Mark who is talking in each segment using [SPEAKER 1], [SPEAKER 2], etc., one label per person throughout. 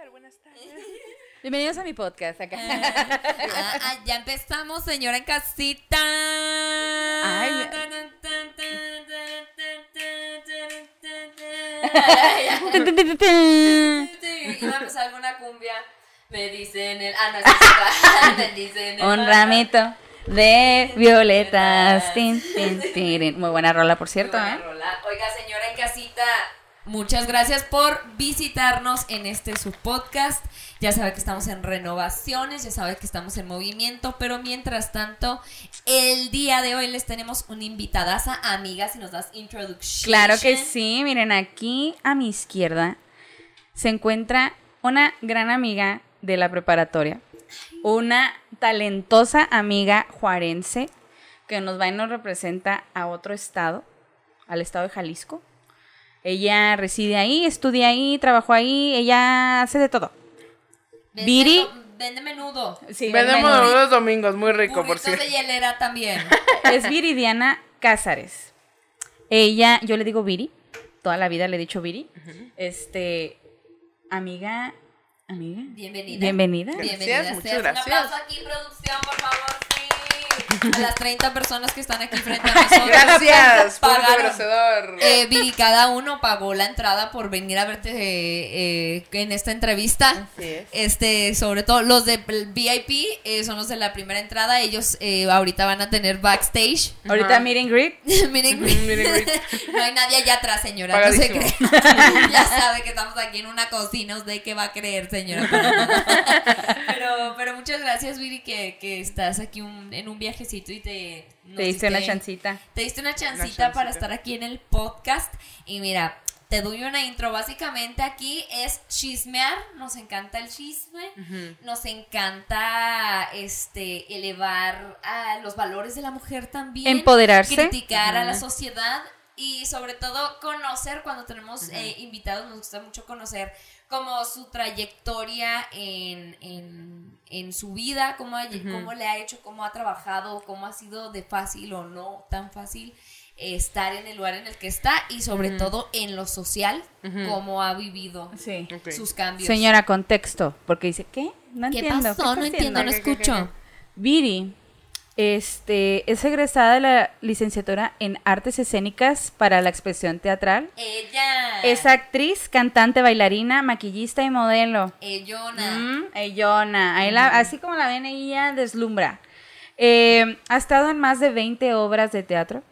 [SPEAKER 1] tal? Buenas tardes.
[SPEAKER 2] Bienvenidos a mi podcast acá.
[SPEAKER 3] Ah, ah, ya empezamos, señora en casita.
[SPEAKER 2] Ay.
[SPEAKER 3] Iba a empezar alguna cumbia. Me dicen el. Ah, no, es. Me dicen el.
[SPEAKER 2] Un ramito de violetas. Tin, tin, tirin. Muy buena rola, por cierto,
[SPEAKER 3] Muy buena
[SPEAKER 2] ¿eh?
[SPEAKER 3] rola. Oiga, muchas gracias por visitarnos en este su podcast. Ya sabe que estamos en renovaciones, ya sabe que estamos en movimiento, pero mientras tanto, el día de hoy les tenemos una invitadaza, amiga, si nos das introduction.
[SPEAKER 2] Claro que sí. Miren, aquí a mi izquierda se encuentra una gran amiga de la preparatoria. Una talentosa amiga juarense que nos va y nos representa a otro estado, al estado de Jalisco. Ella reside ahí, estudia ahí, trabajó ahí, ella hace de todo.
[SPEAKER 3] Vende-
[SPEAKER 2] Viri.
[SPEAKER 3] Vende menudo.
[SPEAKER 2] Sí,
[SPEAKER 1] Vendemos
[SPEAKER 2] bueno,
[SPEAKER 1] los domingos, muy rico, por
[SPEAKER 3] Burritos
[SPEAKER 1] cierto.
[SPEAKER 3] de hielera también.
[SPEAKER 2] es Viridiana Cázares. Ella, yo le digo Viri, toda la vida le he dicho Viri. Este, amiga, amiga.
[SPEAKER 3] Bienvenida.
[SPEAKER 2] Bienvenida.
[SPEAKER 3] Bienvenida.
[SPEAKER 1] Gracias, muchas gracias.
[SPEAKER 3] Un aplauso aquí, producción, por favor. A las 30 personas que están aquí frente a nosotros.
[SPEAKER 1] Gracias,
[SPEAKER 3] Pagaron. Eh, Viri, cada uno pagó la entrada por venir a verte eh, eh, en esta entrevista.
[SPEAKER 1] Así es.
[SPEAKER 3] Este, sobre todo los de VIP eh, son los de la primera entrada. Ellos eh, ahorita van a tener backstage.
[SPEAKER 2] Ahorita
[SPEAKER 1] Ajá.
[SPEAKER 2] meet and greet.
[SPEAKER 1] Rick.
[SPEAKER 3] no hay nadie allá atrás, señora. No se
[SPEAKER 1] Pagadísimo.
[SPEAKER 3] cree. ya sabe que estamos aquí en una cocina. ¿Usted qué va a creer, señora? pero, pero muchas gracias, Viri, que, que estás aquí un- en un viajecito y te...
[SPEAKER 2] Te diste una chancita.
[SPEAKER 3] te diste una chancita,
[SPEAKER 1] chancita.
[SPEAKER 3] para estar aquí en el podcast. Y mira, te doy una intro. Básicamente aquí es chismear. Nos encanta el chisme. Nos encanta este elevar a los valores de la mujer también.
[SPEAKER 2] Empoderarse.
[SPEAKER 3] Criticar a la sociedad. Y sobre todo conocer, cuando tenemos eh, invitados, nos gusta mucho conocer como su trayectoria en, en, en su vida, cómo, ha- cómo le ha hecho, cómo ha trabajado, cómo ha sido de fácil o no tan fácil eh, estar en el lugar en el que está y sobre todo en lo social, cómo ha vivido
[SPEAKER 2] Sí.
[SPEAKER 3] Sus cambios.
[SPEAKER 2] Señora, contexto. Porque dice, ¿qué? No
[SPEAKER 3] ¿Qué
[SPEAKER 2] entiendo.
[SPEAKER 3] pasó? No
[SPEAKER 2] está
[SPEAKER 3] entiendo, no?
[SPEAKER 1] ¿Qué, qué, qué,
[SPEAKER 3] escucho.
[SPEAKER 2] Viri, este, es egresada de la licenciatura en Artes Escénicas para la expresión teatral.
[SPEAKER 3] Ella.
[SPEAKER 2] Es actriz, cantante, bailarina, maquillista y modelo.
[SPEAKER 3] Ellona.
[SPEAKER 2] Mm, ellona. Ahí la- así como la ven, ella deslumbra. Eh, ha estado en más de 20 obras de teatro,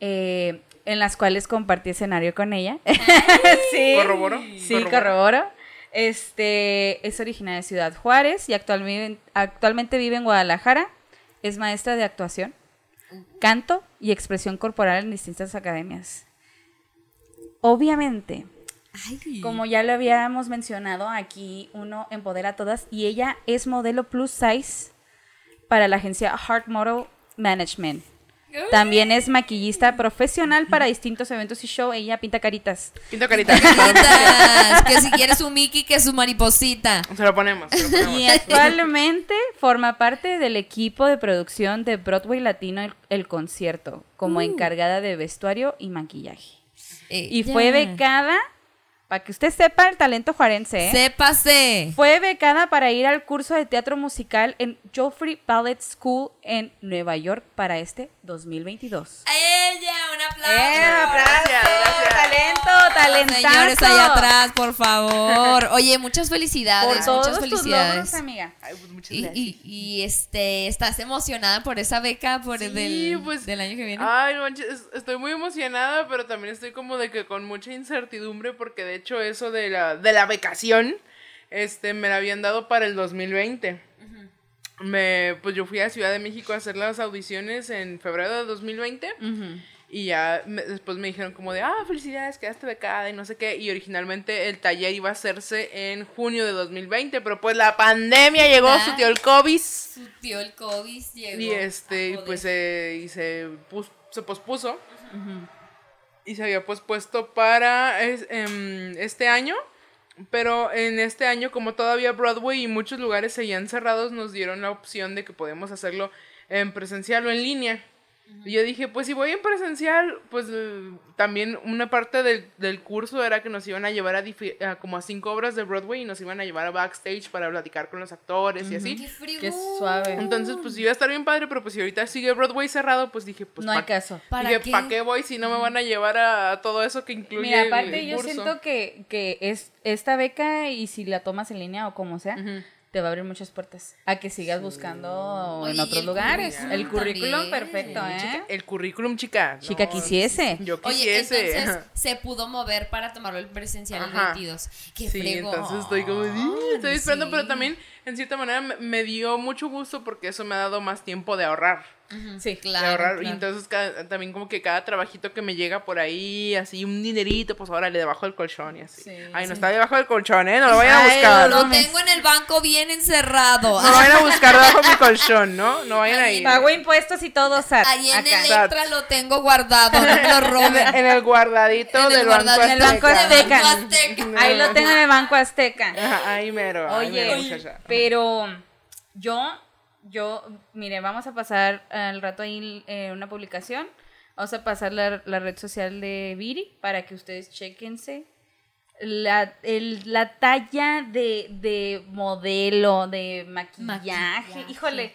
[SPEAKER 2] eh, en las cuales compartí escenario con ella. sí.
[SPEAKER 1] ¿Corroboro?
[SPEAKER 2] Sí,
[SPEAKER 1] ¿Corroboro?
[SPEAKER 2] corroboro. Este, es originaria de Ciudad Juárez y actualmente, actualmente vive en Guadalajara. Es maestra de actuación, canto y expresión corporal en distintas academias. Obviamente,
[SPEAKER 3] Ay.
[SPEAKER 2] como ya lo habíamos mencionado, aquí uno empodera a todas y ella es modelo plus size para la agencia Heart Model Management. También es maquillista profesional para distintos eventos y show. Ella pinta caritas.
[SPEAKER 1] Pinto caritas.
[SPEAKER 3] Caritas, que si quieres su Mickey, que su mariposita.
[SPEAKER 1] Se lo ponemos. Se lo ponemos.
[SPEAKER 2] Y actualmente forma parte del equipo de producción de Broadway Latino El, El Concierto como encargada de vestuario y maquillaje. Y
[SPEAKER 3] Ella.
[SPEAKER 2] fue becada, para que usted sepa el talento juarense, ¿eh?
[SPEAKER 3] Sépase.
[SPEAKER 2] Fue becada para ir al curso de teatro musical en Joffrey Ballet School en Nueva York para este 2022.
[SPEAKER 3] A ella, un aplauso.
[SPEAKER 2] ¡Eh, aplauso!
[SPEAKER 1] Gracias, gracias.
[SPEAKER 2] ¡Talento, talentazo!
[SPEAKER 3] Señores allá atrás, por favor. Oye, muchas
[SPEAKER 2] Por
[SPEAKER 3] felicidades,
[SPEAKER 2] todos
[SPEAKER 3] muchas
[SPEAKER 2] tus
[SPEAKER 3] felicidades.
[SPEAKER 2] logros, amiga.
[SPEAKER 1] Ay, pues, muchas
[SPEAKER 3] Y,
[SPEAKER 1] gracias.
[SPEAKER 3] y, y, este, ¿estás emocionada por esa beca por el
[SPEAKER 1] Sí,
[SPEAKER 3] del,
[SPEAKER 1] pues,
[SPEAKER 3] del año que viene?
[SPEAKER 1] Ay, no manches, es- estoy muy emocionada, pero también estoy como de que con mucha incertidumbre porque de hecho eso de la, de la becación, este, me la habían dado para el 2020. Me, pues yo fui a Ciudad de México a hacer las audiciones en febrero de 2020 y ya me- después me dijeron como de, ah, felicidades, quedaste becada y no sé qué. Y originalmente el taller iba a hacerse en junio de 2020, pero pues la pandemia llegó,
[SPEAKER 3] Ah.
[SPEAKER 1] su tío el COVID.
[SPEAKER 3] Su tío el COVID llegó.
[SPEAKER 1] Y este,
[SPEAKER 3] a
[SPEAKER 1] y
[SPEAKER 3] joder.
[SPEAKER 1] pues se, y se, pus- se pospuso. Y se había pospuesto para es- em, este año. Pero en este año, como todavía Broadway y muchos lugares seguían cerrados, nos dieron la opción de que podemos hacerlo en presencial o en línea. Y yo dije, pues si voy en presencial, pues también una parte del, del curso era que nos iban a llevar a, como a cinco obras de Broadway y nos iban a llevar a backstage para platicar con los actores y así.
[SPEAKER 3] ¡Qué fregón!
[SPEAKER 2] Qué suave.
[SPEAKER 1] Entonces, pues iba a estar bien padre, pero pues si ahorita sigue Broadway cerrado, pues dije, pues
[SPEAKER 2] no hay caso.
[SPEAKER 3] ¿Para
[SPEAKER 1] dije,
[SPEAKER 3] qué?
[SPEAKER 1] ¿para qué voy si no me van a llevar a, todo eso que incluye
[SPEAKER 2] Mira,
[SPEAKER 1] el-
[SPEAKER 2] aparte
[SPEAKER 1] el
[SPEAKER 2] yo
[SPEAKER 1] curso?
[SPEAKER 2] siento que, que es esta beca y si la tomas en línea o como sea,
[SPEAKER 1] Ujú.
[SPEAKER 2] Te va a abrir muchas puertas a que sigas buscando
[SPEAKER 3] Oye,
[SPEAKER 2] en otros
[SPEAKER 3] el
[SPEAKER 2] lugares.
[SPEAKER 3] currículum
[SPEAKER 2] El currículum
[SPEAKER 3] también.
[SPEAKER 2] perfecto, ¿eh?
[SPEAKER 1] El currículum, chica.
[SPEAKER 2] Chica,
[SPEAKER 1] no,
[SPEAKER 2] quisiese.
[SPEAKER 1] Yo
[SPEAKER 3] Oye,
[SPEAKER 1] quisiese.
[SPEAKER 3] entonces se pudo mover para tomarlo en presencial el
[SPEAKER 1] Ajá.
[SPEAKER 3] 22. ¡Qué
[SPEAKER 1] Sí,
[SPEAKER 3] fregón!
[SPEAKER 1] entonces estoy como, estoy esperando, pero también en cierta manera me, me dio mucho gusto porque eso me ha dado más tiempo de ahorrar.
[SPEAKER 2] Sí,
[SPEAKER 3] Claro,
[SPEAKER 1] ahorrar. Y
[SPEAKER 2] claro.
[SPEAKER 1] entonces cada- también como que cada trabajito que me llega por ahí, así un dinerito, pues ahora le debajo del colchón y así.
[SPEAKER 2] Sí,
[SPEAKER 1] Ay, no está debajo del colchón, ¿eh? No lo vayan a buscar.
[SPEAKER 3] Lo
[SPEAKER 1] No,
[SPEAKER 3] tengo en el banco bien encerrado.
[SPEAKER 1] vayan a buscar debajo de mi colchón, ¿no? No vayan
[SPEAKER 3] Ahí.
[SPEAKER 2] Pago impuestos y todo, SAT.
[SPEAKER 3] Ahí en
[SPEAKER 2] acá.
[SPEAKER 3] Electra lo tengo guardado, no me lo
[SPEAKER 1] En,
[SPEAKER 3] roben.
[SPEAKER 1] en el guardadito
[SPEAKER 3] En el
[SPEAKER 1] del banco
[SPEAKER 3] guardadito
[SPEAKER 2] del Banco
[SPEAKER 1] Azteca.
[SPEAKER 2] Azteca.
[SPEAKER 3] Banco Azteca.
[SPEAKER 2] Ahí lo tengo en el Banco Azteca.
[SPEAKER 1] Ajá, ahí mero. ahí mero,
[SPEAKER 2] Oye,
[SPEAKER 1] muchacha.
[SPEAKER 2] pero yo, yo, mire, vamos a pasar al rato ahí eh, una publicación. Vamos a pasar la, la red social de Viri para que ustedes chequense la, el- la talla de, de modelo, de maquillaje.
[SPEAKER 3] Maquillaje.
[SPEAKER 2] Híjole.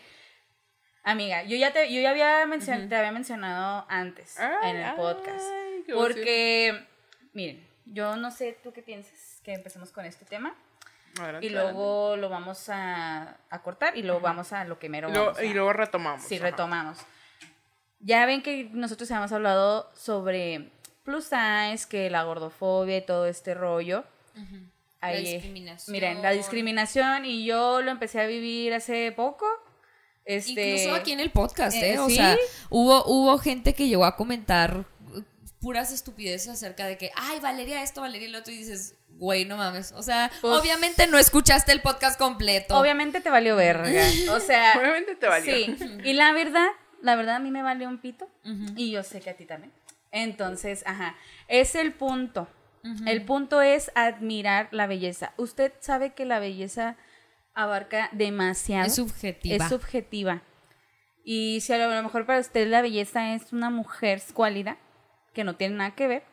[SPEAKER 2] Amiga, yo ya te, yo ya había mencion- te había mencionado antes
[SPEAKER 1] Ay,
[SPEAKER 2] en el podcast.
[SPEAKER 1] ay,
[SPEAKER 2] Porque, miren, yo no sé tú qué piensas que empecemos con este tema.
[SPEAKER 1] Adelante,
[SPEAKER 2] Y luego lo vamos a, a cortar y luego vamos a lo que mero.
[SPEAKER 1] Y luego,
[SPEAKER 2] vamos a-
[SPEAKER 1] y luego retomamos.
[SPEAKER 2] Sí,
[SPEAKER 1] ajá.
[SPEAKER 2] retomamos. Ya ven que nosotros habíamos hablado sobre plus size, que la gordofobia y todo este rollo.
[SPEAKER 3] La
[SPEAKER 2] Ahí,
[SPEAKER 3] discriminación.
[SPEAKER 2] Miren, la discriminación y yo lo empecé a vivir hace poco. Este,
[SPEAKER 3] Incluso aquí en el podcast, ¿eh?
[SPEAKER 2] eh,
[SPEAKER 3] o
[SPEAKER 2] ¿sí?
[SPEAKER 3] sea, hubo, hubo gente que llegó a comentar uh, puras estupideces acerca de que, ay, Valeria esto, Valeria el otro, y dices, güey, no mames. O sea,
[SPEAKER 2] Pues-
[SPEAKER 3] obviamente no escuchaste el podcast completo.
[SPEAKER 2] Obviamente te valió verga. O sea,
[SPEAKER 1] Obviamente te valió.
[SPEAKER 2] Sí, y la verdad, la verdad a mí me valió un pito y yo sé que a ti también. Entonces, ajá, es el punto. El punto es admirar la belleza. Usted sabe que la belleza abarca demasiado.
[SPEAKER 3] Es subjetiva.
[SPEAKER 2] Es subjetiva. Y si a lo mejor para usted la belleza es una mujer escuálida, que no tiene nada que ver,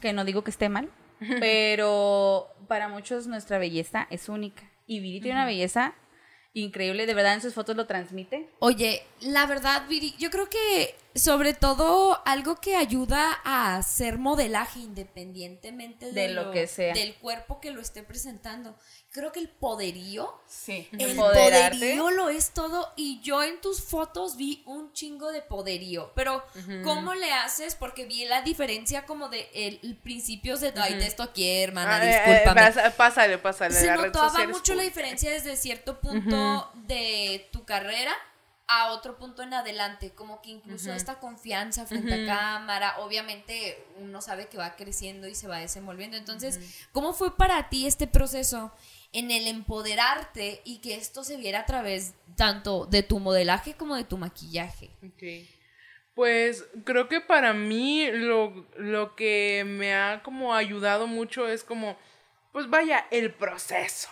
[SPEAKER 2] que no digo que esté mal, pero para muchos nuestra belleza es única. Y Viri tiene una belleza increíble, de verdad en sus fotos lo transmite.
[SPEAKER 3] Oye, la verdad, Viri, yo creo que sobre todo algo que ayuda a hacer modelaje independientemente de,
[SPEAKER 2] De lo que sea.
[SPEAKER 3] del cuerpo que lo esté presentando. Creo que el poderío
[SPEAKER 2] Sí,
[SPEAKER 3] El poderío lo es todo y yo en tus fotos vi un chingo de poderío, pero ¿cómo le haces? Porque vi la diferencia como de el, el principios de, ay, esto aquí, hermana,
[SPEAKER 1] Ah, eh, eh,
[SPEAKER 3] discúlpame.
[SPEAKER 1] pasa- pásale, pásale.
[SPEAKER 3] Se notaba mucho la diferencia desde cierto punto de tu carrera a otro punto en adelante, como que incluso esta confianza frente a cámara, obviamente uno sabe que va creciendo y se va desenvolviendo. Entonces, ¿cómo fue para ti este proceso en el empoderarte y que esto se viera a través tanto de tu modelaje como de tu maquillaje?
[SPEAKER 1] Ok. Pues creo que para mí lo, lo que me ha como ayudado mucho es como, pues vaya, el proceso.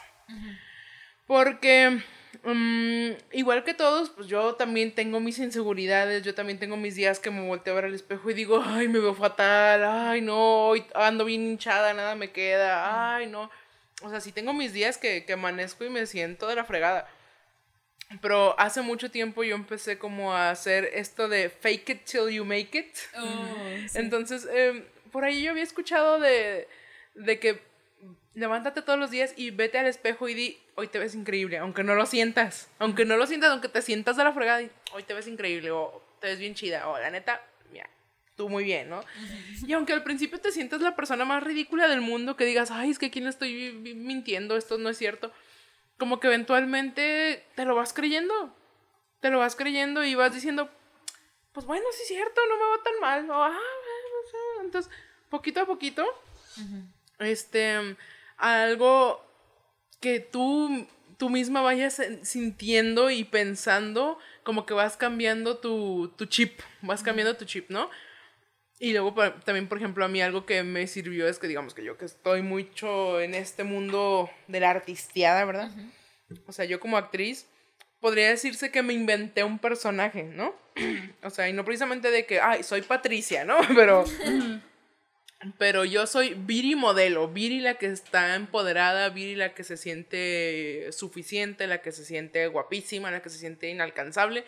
[SPEAKER 1] Porque mm, igual que todos, pues yo también tengo mis inseguridades, yo también tengo mis días que me volteo a ver al espejo y digo, ay, me veo fatal, ay, no, hoy ando bien hinchada, nada me queda, ay, no. O sea, sí tengo mis días que, que amanezco y me siento de la fregada. Pero hace mucho tiempo yo empecé como a hacer esto de fake it till you make it. Entonces, em, por ahí yo había escuchado de, de que levántate todos los días y vete al espejo y di, hoy te ves increíble, aunque no lo sientas. Aunque no lo sientas, aunque te sientas de la fregada, hoy te ves increíble o te ves bien chida o la neta, mira, tú muy bien, ¿no? Y aunque al principio te sientas la persona más ridícula del mundo, que digas, ay, es que aquí no estoy mintiendo, esto no es cierto, como que eventualmente te lo vas creyendo. Te lo vas creyendo y vas diciendo, pues bueno, sí es cierto, no me va tan mal. O, ah, bueno, sí". Entonces, poquito a poquito, este, algo que tú, tú misma vayas en- sintiendo y pensando, como que vas cambiando tu, tu chip, vas cambiando tu chip, ¿no? Y luego también, por ejemplo, a mí algo que me sirvió es que digamos que yo que estoy mucho en este mundo de la artisteada, ¿verdad? O sea, yo como actriz, podría decirse que me inventé un personaje, ¿no? o sea, y no precisamente de que, ay, soy Patricia, ¿no? Pero, pero yo soy Viri modelo, Viri la que está empoderada, Viri la que se siente suficiente, la que se siente guapísima, la que se siente inalcanzable.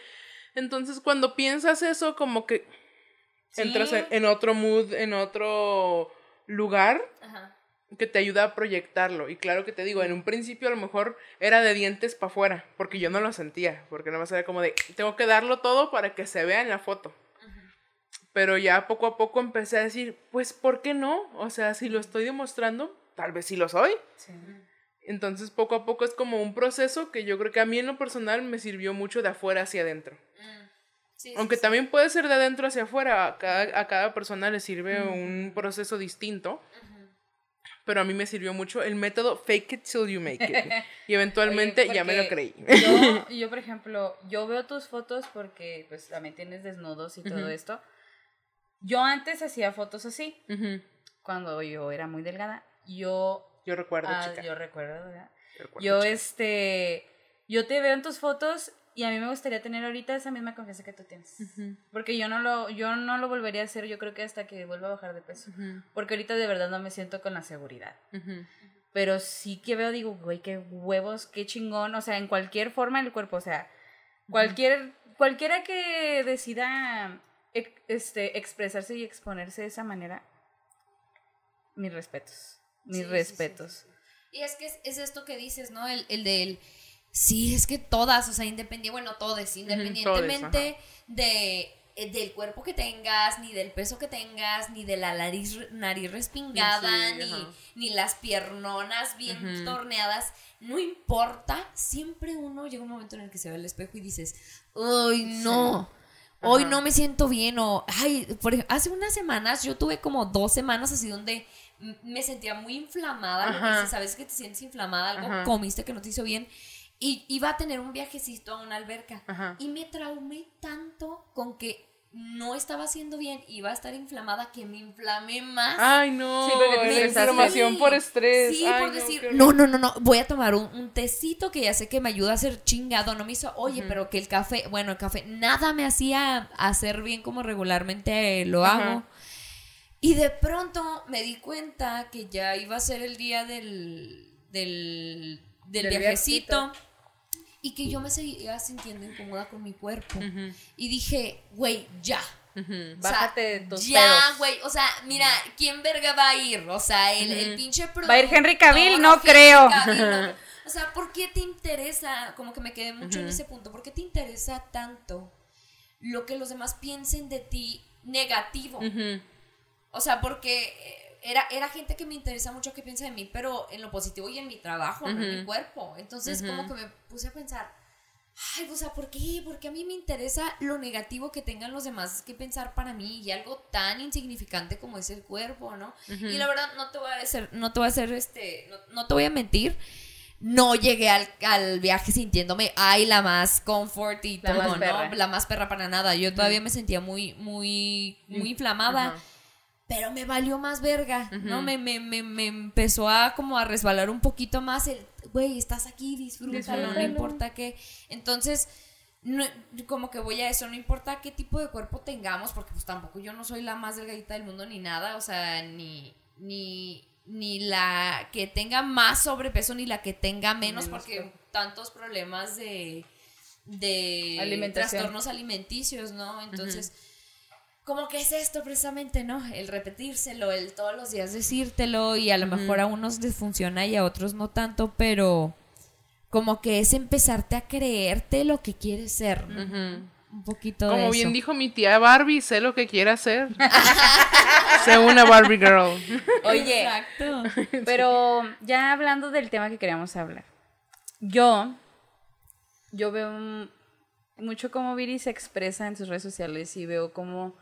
[SPEAKER 1] Entonces, cuando piensas eso, como que entras en, en otro mood, en otro lugar.
[SPEAKER 3] Ajá.
[SPEAKER 1] que te ayuda a proyectarlo. Y claro que te digo, en un principio a lo mejor era de dientes para afuera, porque yo no lo sentía, porque nada más era como de, tengo que darlo todo para que se vea en la foto. Pero ya poco a poco empecé a decir, pues, ¿por qué no? O sea, si lo estoy demostrando, tal vez sí lo soy. Entonces, poco a poco es como un proceso que yo creo que a mí en lo personal me sirvió mucho de afuera hacia adentro.
[SPEAKER 3] Mm. Sí,
[SPEAKER 1] Aunque
[SPEAKER 3] sí.
[SPEAKER 1] también puede ser de adentro hacia afuera, a cada, a cada persona le sirve un proceso distinto. Pero a mí me sirvió mucho el método fake it till you make it. Y eventualmente
[SPEAKER 2] Oye,
[SPEAKER 1] ya me lo creí.
[SPEAKER 2] Yo, yo, por ejemplo, yo veo tus fotos porque pues también tienes desnudos y todo esto. Yo antes hacía fotos así, cuando yo era muy delgada. Yo,
[SPEAKER 1] Yo recuerdo,
[SPEAKER 2] ah,
[SPEAKER 1] chica.
[SPEAKER 2] yo recuerdo, ¿verdad?
[SPEAKER 1] Yo recuerdo,
[SPEAKER 2] Yo
[SPEAKER 1] chica.
[SPEAKER 2] este, yo te veo en tus fotos y a mí me gustaría tener ahorita esa misma confianza que tú tienes. Porque yo no lo, yo no lo volvería a hacer, yo creo que hasta que vuelva a bajar de peso. Porque ahorita de verdad no me siento con la seguridad. Pero sí que veo, digo, güey, qué huevos, qué chingón. O sea, en cualquier forma del cuerpo. O sea, cualquier, cualquiera que decida este, expresarse y exponerse de esa manera, mis respetos. Mis
[SPEAKER 3] Sí,
[SPEAKER 2] respetos.
[SPEAKER 3] sí, sí. Y es que es, es esto que dices, ¿no? El, el del... Sí, es que todas, o sea, independiente, bueno, todas, independientemente de, eh, del cuerpo que tengas, ni del peso que tengas, ni de la nariz, nariz respingada,
[SPEAKER 1] Sí,
[SPEAKER 3] ni, ni las piernonas bien torneadas, no importa, siempre uno llega un momento en el que se ve al espejo y dices, ¡ay, no! Hoy no me siento bien o, ay, por ejemplo, hace unas semanas yo tuve como dos semanas así donde me sentía muy inflamada, lo que
[SPEAKER 1] Ajá.
[SPEAKER 3] dices, sabes que te sientes inflamada, algo
[SPEAKER 1] Ajá.
[SPEAKER 3] comiste que no te hizo bien y iba a tener un viajecito a una alberca
[SPEAKER 1] Ajá.
[SPEAKER 3] y me traumé tanto con que no estaba haciendo bien, iba a estar inflamada que me inflamé más.
[SPEAKER 1] Ay, no.
[SPEAKER 2] Sí,
[SPEAKER 1] inflamación por estrés.
[SPEAKER 3] Sí,
[SPEAKER 1] Ay,
[SPEAKER 3] por
[SPEAKER 1] no,
[SPEAKER 3] decir, no, no, no, no, voy a tomar un, un tecito que ya sé que me ayuda a ser chingado. No me hizo, oye, pero que el café, bueno, el café, nada me hacía hacer bien como regularmente lo hago. Y de pronto me di cuenta que ya iba a ser el día del, del, del,
[SPEAKER 2] Del
[SPEAKER 3] viajecito. Y que yo me seguía sintiendo incómoda con mi cuerpo. Y dije, güey, ya. O
[SPEAKER 2] Bájate de tus
[SPEAKER 3] ya, güey. O sea, mira, ¿quién verga va a ir? O sea, el, el pinche
[SPEAKER 2] ¿Va a ir Henry Cavill? No creo.
[SPEAKER 3] Cavill, no. O sea, ¿por qué te interesa? Como que me quedé mucho en ese punto. ¿Por qué te interesa tanto lo que los demás piensen de ti negativo? O sea, porque eh, era, era gente que me interesa mucho que piensa de mí, pero en lo positivo y en mi trabajo, no en mi cuerpo. Entonces, como que me puse a pensar, ay, o sea, ¿por qué? Porque a mí me interesa lo negativo que tengan los demás que pensar para mí y algo tan insignificante como es el cuerpo, ¿no? Y la verdad, no te voy a hacer, no te voy a hacer, este, no, no te voy a mentir. No llegué al, al viaje sintiéndome, ay, la más comfort y
[SPEAKER 2] La
[SPEAKER 3] todo, ¿no? La más perra para nada. Yo todavía me sentía muy, muy, muy inflamada. Pero me valió más verga, ¿no? Me, me, me, me empezó a como a resbalar un poquito más el, güey, estás aquí, disfrútalo, no importa qué. Entonces, no- como que voy a eso, no importa qué tipo de cuerpo tengamos, porque pues tampoco yo no soy la más delgadita del mundo ni nada, o sea, ni, ni, ni la que tenga más sobrepeso ni la que tenga menos,
[SPEAKER 2] Menos,
[SPEAKER 3] porque tantos problemas de, de
[SPEAKER 2] Alimentación.
[SPEAKER 3] trastornos alimenticios, ¿no? Entonces como que es esto precisamente, ¿no? El repetírselo, el todos los días decírtelo y a lo mejor a unos les funciona y a otros no tanto, pero como que es empezarte a creerte lo que quieres ser, ¿no? Un poquito de
[SPEAKER 1] Como bien
[SPEAKER 3] eso.
[SPEAKER 1] dijo mi tía Barbie, sé lo que quiere hacer. sé una Barbie girl.
[SPEAKER 2] Oye,
[SPEAKER 3] Exacto.
[SPEAKER 2] Pero ya hablando del tema que queríamos hablar. Yo, yo veo mucho cómo Viri se expresa en sus redes sociales y veo cómo,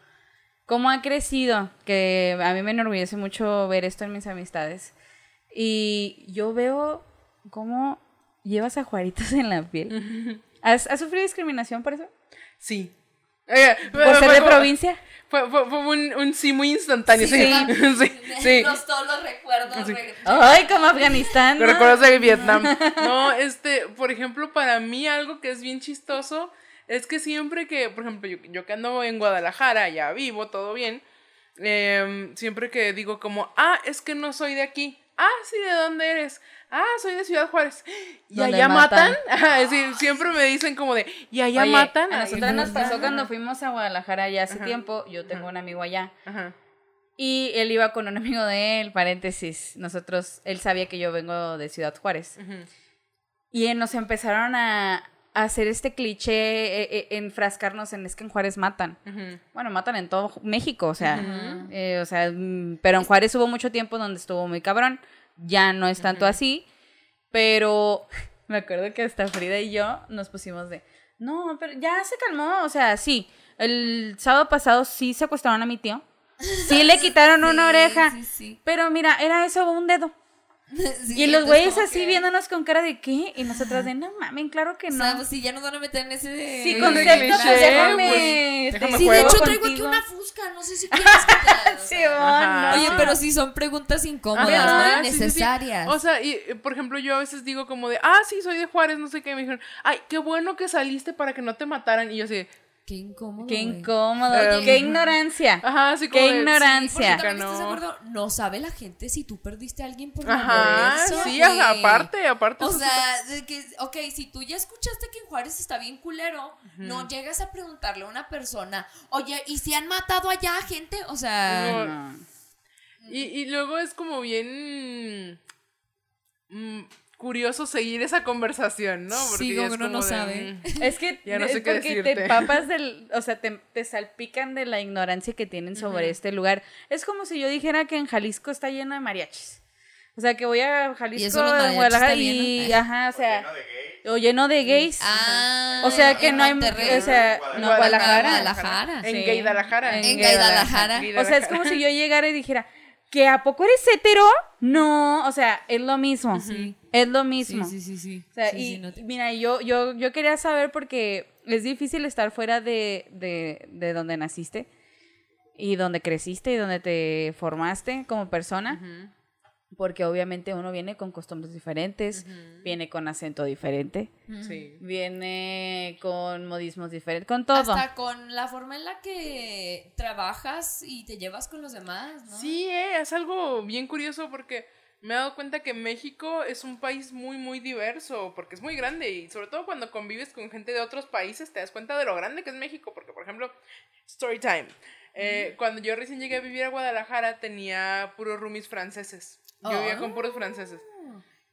[SPEAKER 2] cómo ha crecido, que a mí me enorgullece mucho ver esto en mis amistades. Y yo veo cómo llevas ajuaritos en la piel. ¿Has, has sufrido discriminación por eso?
[SPEAKER 1] Sí. Eh,
[SPEAKER 2] ¿Por ser de
[SPEAKER 1] fue-
[SPEAKER 2] provincia?
[SPEAKER 1] Fue, fue, fue un, un sí muy instantáneo, sí.
[SPEAKER 3] Sí.
[SPEAKER 1] Sí, sí.
[SPEAKER 3] Los, todos los recuerdos.
[SPEAKER 1] Sí.
[SPEAKER 2] Ay, como Afganistán. ¿no?
[SPEAKER 1] recuerdos de Vietnam. No, este, por ejemplo, para mí algo que es bien chistoso es que siempre que, por ejemplo, yo, yo que ando en Guadalajara, ya vivo, todo bien, em, siempre que digo como, ah, es que no soy de aquí. Ah, sí, ¿de dónde eres? Ah, soy de Ciudad Juárez. ¿Y
[SPEAKER 2] ¿Dónde
[SPEAKER 1] allá matan?
[SPEAKER 2] matan?
[SPEAKER 1] Ajá, sí, siempre me dicen como de, ¿y allá
[SPEAKER 2] Oye,
[SPEAKER 1] matan?
[SPEAKER 2] A
[SPEAKER 1] Ay,
[SPEAKER 2] nosotras nos pasó cuando fuimos a Guadalajara ya hace
[SPEAKER 1] Ajá.
[SPEAKER 2] tiempo. Yo tengo un amigo allá.
[SPEAKER 1] Ajá.
[SPEAKER 2] Y él iba con un amigo de él, paréntesis. Nosotros, él sabía que yo vengo de Ciudad Juárez. Y nos empezaron a hacer este cliché, eh, eh, enfrascarnos en es que en Juárez matan. Bueno, matan en todo México, o sea, eh, o sea, mm, pero en Juárez hubo mucho tiempo donde estuvo muy cabrón. Ya no es tanto así, pero me acuerdo que hasta Frida y yo nos pusimos de, no, pero ya se calmó, o sea, sí, el sábado pasado sí secuestraron a mi tío, sí le quitaron una oreja,
[SPEAKER 3] Sí, sí.
[SPEAKER 2] pero mira, era eso un dedo.
[SPEAKER 3] Sí,
[SPEAKER 2] y los güeyes así
[SPEAKER 3] que-
[SPEAKER 2] viéndonos con cara de qué, y nosotras de, no mamen, claro que
[SPEAKER 3] O
[SPEAKER 2] no.
[SPEAKER 3] sea, pues sí, ya nos van a meter en ese.
[SPEAKER 2] Sí,
[SPEAKER 1] de
[SPEAKER 2] concepto, pues déjame.
[SPEAKER 1] pues, déjame
[SPEAKER 3] Sí, de hecho traigo aquí una fusca, no sé si quieres que te la- o
[SPEAKER 2] Sí,
[SPEAKER 3] sea,
[SPEAKER 1] Ajá.
[SPEAKER 2] no.
[SPEAKER 3] Oye, pero sí son preguntas incómodas,
[SPEAKER 1] Ajá,
[SPEAKER 3] ¿no?
[SPEAKER 1] sí, sí, sí.
[SPEAKER 3] Innecesarias.
[SPEAKER 1] O sea, y eh, por ejemplo, yo a veces digo como de, ah, sí, soy de Juárez, no sé qué. Y me dijeron, ay, qué bueno que saliste para que no te mataran. Y yo así,
[SPEAKER 3] Qué incómodo.
[SPEAKER 2] Qué incómodo, qué ignorancia.
[SPEAKER 1] ajá, como.
[SPEAKER 2] Qué
[SPEAKER 1] de,
[SPEAKER 2] ignorancia.
[SPEAKER 3] Sí,
[SPEAKER 1] No.
[SPEAKER 3] estás de acuerdo, no sabe la gente si tú perdiste a alguien por
[SPEAKER 1] Ajá,
[SPEAKER 3] eso,
[SPEAKER 1] sí, aparte, aparte.
[SPEAKER 3] O sea, de que, ok, si tú ya escuchaste que en Juárez está bien culero, no llegas a preguntarle a una persona, oye, ¿y si han matado allá a gente? O sea,
[SPEAKER 1] No.
[SPEAKER 2] No.
[SPEAKER 1] Y, y luego es como bien mm, curioso seguir esa conversación, ¿no?
[SPEAKER 3] Sí, como que uno no
[SPEAKER 1] de,
[SPEAKER 3] sabe.
[SPEAKER 1] mm,
[SPEAKER 2] Es que
[SPEAKER 1] Ya no
[SPEAKER 2] es
[SPEAKER 1] sé qué
[SPEAKER 2] porque te
[SPEAKER 1] decirte.
[SPEAKER 2] papas del, o sea, te, te salpican de la ignorancia que tienen sobre este lugar. Es como si yo dijera que en Jalisco está lleno de mariachis. O sea, que voy a Jalisco,
[SPEAKER 3] mariachis
[SPEAKER 2] Guadalajara y,
[SPEAKER 3] lleno.
[SPEAKER 2] ajá, o sea, o lleno de gays.
[SPEAKER 3] ah,
[SPEAKER 2] o sea, que no hay, o sea, no, Guadalajara.
[SPEAKER 3] Guadalajara.
[SPEAKER 1] En. Guadalajara.
[SPEAKER 2] En. Guadalajara. O sea, es como si yo llegara y dijera, ¿que a poco eres hetero? No, o sea, es lo mismo.
[SPEAKER 3] Sí.
[SPEAKER 2] Es lo mismo.
[SPEAKER 3] sí, sí, sí.
[SPEAKER 2] O sea,
[SPEAKER 3] Sí,
[SPEAKER 2] y
[SPEAKER 3] sí, no te-
[SPEAKER 2] mira, yo, yo, yo quería saber porque es difícil estar fuera de, de, de donde naciste y donde creciste y donde te formaste como persona. Porque obviamente uno viene con costumbres diferentes, viene con acento diferente,
[SPEAKER 1] Sí.
[SPEAKER 2] viene con modismos diferentes, con todo.
[SPEAKER 3] Hasta con la forma en la que trabajas y te llevas con los demás, ¿no?
[SPEAKER 1] Sí, eh, es algo bien curioso porque me he dado cuenta que México es un país muy, muy diverso, porque es muy grande y sobre todo cuando convives con gente de otros países te das cuenta de lo grande que es México, porque por ejemplo, story time. Eh, Cuando yo recién llegué a vivir a Guadalajara tenía puros roomies franceses. Yo vivía con puros franceses.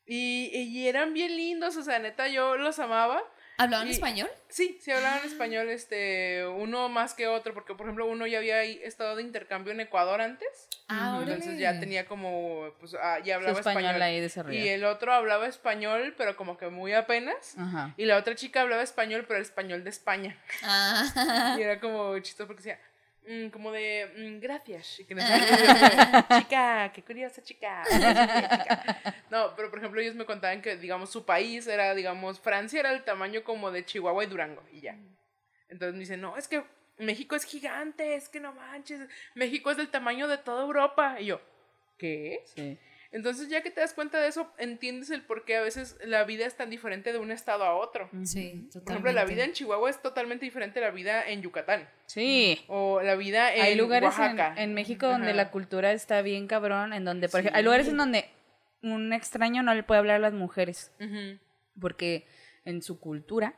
[SPEAKER 1] Y, y eran bien lindos, o sea, neta, yo los amaba.
[SPEAKER 3] ¿Hablaban
[SPEAKER 1] Y-
[SPEAKER 3] español?
[SPEAKER 1] Sí, sí hablaban español, este, uno más que otro, porque por ejemplo uno ya había estado de intercambio en Ecuador antes.
[SPEAKER 3] Ah,
[SPEAKER 1] Entonces ya tenía como, pues, ah, ya hablaba
[SPEAKER 2] español,
[SPEAKER 1] español.
[SPEAKER 2] ahí.
[SPEAKER 1] Y el otro hablaba español, pero como que muy apenas.
[SPEAKER 2] Ajá.
[SPEAKER 1] Y la otra chica hablaba español, pero el español de España.
[SPEAKER 3] Ah,
[SPEAKER 1] Y era como chistoso porque decía, mm, como de, mm, gracias. Y que chica, qué curiosa chica. no chica. Pero por ejemplo ellos me contaban que, digamos, su país era, digamos, Francia era el tamaño como de Chihuahua y Durango. Y ya. Entonces me dicen, no, es que México es gigante, es que no manches. México es del tamaño de toda Europa. Y yo, ¿qué?
[SPEAKER 2] Sí.
[SPEAKER 1] Entonces, ya que te das cuenta de eso, entiendes el por qué a veces la vida es tan diferente de un estado a otro.
[SPEAKER 3] sí, totalmente.
[SPEAKER 1] Por ejemplo, la vida en Chihuahua es totalmente diferente a la vida en Yucatán.
[SPEAKER 2] Sí.
[SPEAKER 1] O la vida en
[SPEAKER 2] hay lugares en,
[SPEAKER 1] Oaxaca.
[SPEAKER 2] en México donde
[SPEAKER 1] Ajá.
[SPEAKER 2] la cultura está bien cabrón, en donde, por
[SPEAKER 1] Sí.
[SPEAKER 2] ejemplo, hay lugares en donde un extraño no le puede hablar a las mujeres, porque en su cultura,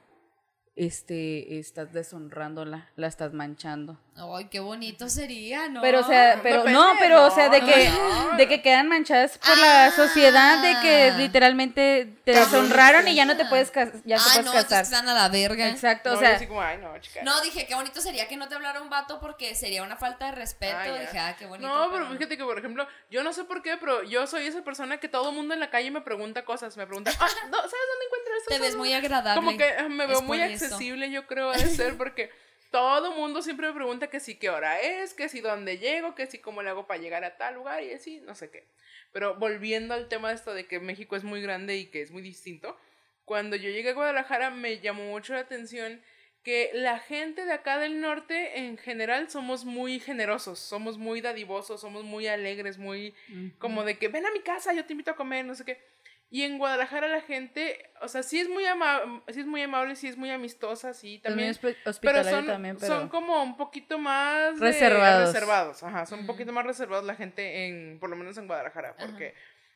[SPEAKER 2] este, estás deshonrándola, la estás manchando.
[SPEAKER 3] Ay, qué bonito sería, ¿no?
[SPEAKER 2] Pero, o sea, pero,
[SPEAKER 1] Depende,
[SPEAKER 2] no, pero, o sea, de que,
[SPEAKER 1] no.
[SPEAKER 2] de que quedan manchadas por la
[SPEAKER 3] Ah.
[SPEAKER 2] sociedad, de que literalmente te deshonraron y ya no te puedes, ya te
[SPEAKER 3] Ay,
[SPEAKER 2] puedes
[SPEAKER 3] no,
[SPEAKER 2] casar.
[SPEAKER 3] están a la verga.
[SPEAKER 2] Exacto,
[SPEAKER 1] No,
[SPEAKER 2] o
[SPEAKER 1] yo
[SPEAKER 2] sea,
[SPEAKER 1] así como, ay, no, chica.
[SPEAKER 3] No, dije, qué bonito sería que no te hablara un vato porque sería una falta de respeto.
[SPEAKER 1] Ah,
[SPEAKER 3] dije, ah, qué bonito.
[SPEAKER 1] No, pero fíjate que, por ejemplo, yo no sé por qué, pero yo soy esa persona que todo el mundo en la calle me pregunta cosas. Me pregunta, ah, no, ¿sabes dónde encuentras esto?
[SPEAKER 3] Te ves
[SPEAKER 1] ¿Sabes
[SPEAKER 3] muy
[SPEAKER 1] dónde?"
[SPEAKER 3] agradable.
[SPEAKER 1] Como que eh, me veo muy
[SPEAKER 3] eso.
[SPEAKER 1] accesible, yo creo, de ser, porque todo el mundo siempre me pregunta que si qué hora es, que si dónde llego, que si cómo le hago para llegar a tal lugar y así, no sé qué. Pero volviendo al tema de esto de que México es muy grande y que es muy distinto, cuando yo llegué a Guadalajara me llamó mucho la atención que la gente de acá del norte en general somos muy generosos, somos muy dadivosos, somos muy alegres, muy como de que ven a mi casa, yo te invito a comer, no sé qué. Y en Guadalajara la gente, o sea, sí es muy, ama sí es muy amable, sí es muy amistosa, sí, también. pero son,
[SPEAKER 2] también,
[SPEAKER 1] son como un poquito más
[SPEAKER 2] reservados.
[SPEAKER 1] reservados, ajá, son un poquito más reservados la gente en, por lo menos en Guadalajara, porque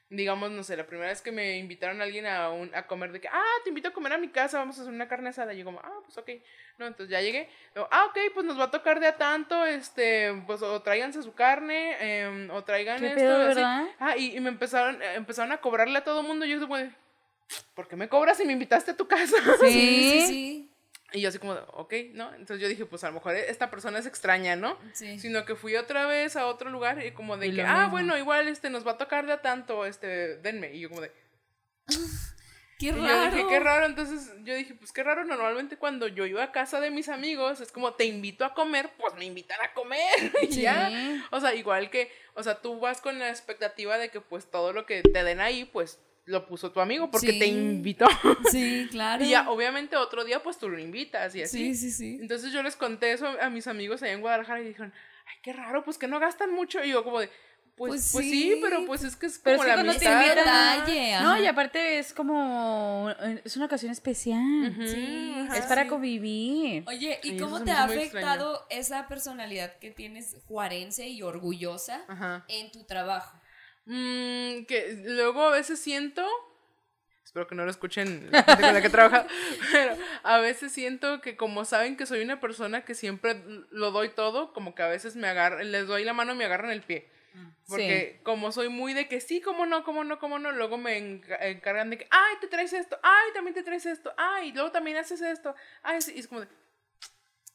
[SPEAKER 1] digamos, no sé, la primera vez que me invitaron a alguien a, un, a comer, de que, ah, te invito a comer a mi casa, vamos a hacer una carne asada. Y yo como, ah, pues ok. No, entonces ya llegué. ah, ok, pues nos va a tocar de a tanto, este, pues o tráiganse su carne, em, o traigan esto. ¿verdad? Ah, y, me empezaron, empezaron a cobrarle a todo el mundo. Y yo como, ¿por qué me cobras si me invitaste a tu casa?
[SPEAKER 3] Sí, sí, sí.
[SPEAKER 1] Y yo así como, ok, ¿no? Entonces yo dije, pues a lo mejor esta persona es extraña, ¿no? Sí. Sino que fui otra vez a otro lugar y como de que, ah, bueno, igual este nos va a tocar de a tanto, este, denme. Y yo como de...
[SPEAKER 3] qué raro.
[SPEAKER 1] yo dije, qué raro. Entonces yo dije, pues qué raro. Normalmente cuando yo iba a casa de mis amigos, es como, te invito a comer, pues me invitan a comer. y ya. O sea, igual que, o sea, tú vas con la expectativa de que pues todo lo que te den ahí, pues lo puso tu amigo porque te invitó.
[SPEAKER 3] Sí, claro.
[SPEAKER 1] y ya, obviamente otro día pues tú lo invitas y así.
[SPEAKER 3] Sí, sí, sí.
[SPEAKER 1] Entonces yo les conté eso a mis amigos allá en Guadalajara y dijeron, ay, qué raro, pues que no gastan mucho. Y yo como de, pues, pues, pues sí, pero pues es que es como la
[SPEAKER 2] amistad. no, y aparte es como, es una ocasión especial. sí, es para convivir.
[SPEAKER 3] Oye, ¿y, cómo te ha afectado esa personalidad que tienes juarense y orgullosa en tu trabajo?
[SPEAKER 1] Mmm, que luego a veces siento, espero que no lo escuchen la gente con la que trabaja, pero a veces siento que como saben que soy una persona que siempre lo doy todo, como que a veces me agarran, les doy la mano y me agarran el pie. Mm, Porque como soy muy de que sí, cómo no, cómo no, cómo no, luego me encargan de que, ay, te traes esto, ay, también te traes esto, ay, luego también haces esto, ay, y es como de,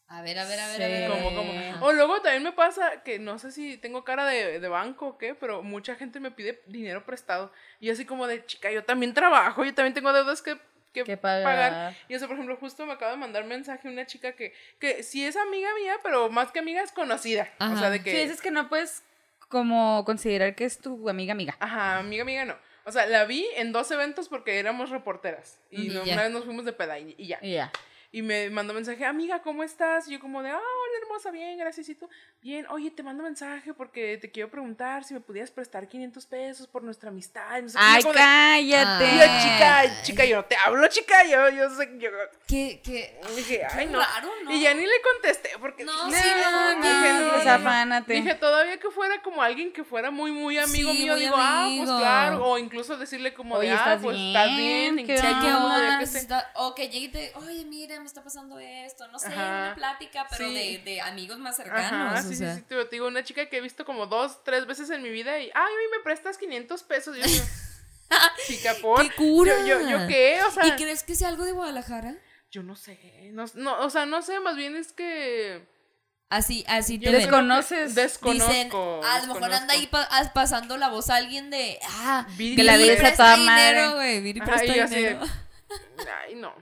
[SPEAKER 3] a ver, a ver, a ver, a ver.
[SPEAKER 1] ¿Cómo, O luego también me pasa que no sé si tengo cara de, de, banco o qué, pero mucha gente me pide dinero prestado. Y así como de, chica, yo también trabajo, yo también tengo deudas que, que pagar. Y eso, por ejemplo, justo me acaba de mandar mensaje una chica que, que sí es amiga mía, pero más que amiga es conocida. O sea, de que...
[SPEAKER 2] Sí, es que no puedes como considerar que es tu amiga amiga.
[SPEAKER 1] Ajá, amiga amiga no. O sea, la vi en dos eventos porque éramos reporteras. Y, una vez nos fuimos de peda y, ya.
[SPEAKER 2] Y ya.
[SPEAKER 1] Y me mandó mensaje, amiga, ¿cómo estás? Y yo como de, ah, hermosa, bien, gracias. Y tú, bien, oye, te mando mensaje porque te quiero preguntar si me pudieras prestar 500 pesos por nuestra amistad.
[SPEAKER 2] Ay, cállate.
[SPEAKER 1] chica, chica, yo no te hablo, chica, yo, yo sé, yo.
[SPEAKER 3] ¿Qué, qué?
[SPEAKER 1] Dije, ay, no. Y ya ni le contesté porque.
[SPEAKER 3] No, sí, no,
[SPEAKER 1] no, dije, no, Dije, todavía que fuera como alguien que fuera muy, muy amigo mío, digo, ah, pues claro. O incluso decirle como de, ah, pues estás bien,
[SPEAKER 3] ¿qué, onda? O que llegue y te, oye, mira, me está pasando esto, no sé, una plática, pero de, de, amigos más cercanos.
[SPEAKER 1] Ajá, sí, sí, sí, te digo, una chica que he visto como dos, tres veces en mi vida y, ay, hoy me prestas 500 pesos. Y yo chica, por.
[SPEAKER 3] ¡Qué cura!
[SPEAKER 1] Yo, yo, qué, o sea.
[SPEAKER 3] ¿Y crees que sea algo de Guadalajara?
[SPEAKER 1] Yo no sé, no, no, o sea, no sé, más bien es que...
[SPEAKER 3] Así, así
[SPEAKER 2] te desconoces.
[SPEAKER 1] Desconozco.
[SPEAKER 3] Dicen, a lo mejor anda ahí pasando la voz a alguien de, ah,
[SPEAKER 2] que la vida a toda madre.
[SPEAKER 3] Güey, Ay,
[SPEAKER 1] Ay, no.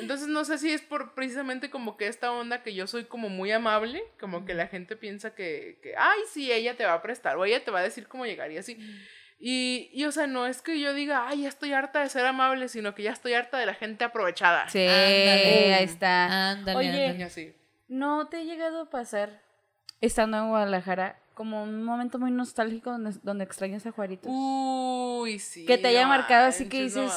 [SPEAKER 1] Entonces no sé si es por precisamente como que esta onda que yo soy como muy amable, como que la gente piensa que, que ay, sí, ella te va a prestar o ella te va a decir cómo llegar y así. Y, y, o sea, no es que yo diga, ay, ya estoy harta de ser amable, sino que ya estoy harta de la gente aprovechada.
[SPEAKER 2] Sí, ahí está.
[SPEAKER 3] Ándale, Oye,
[SPEAKER 1] Así.
[SPEAKER 2] ¿no te ha llegado a pasar, estando en Guadalajara, como un momento muy nostálgico donde, donde extrañas a Juaritos?
[SPEAKER 1] Uy, sí.
[SPEAKER 2] Que te haya marcado así que dices...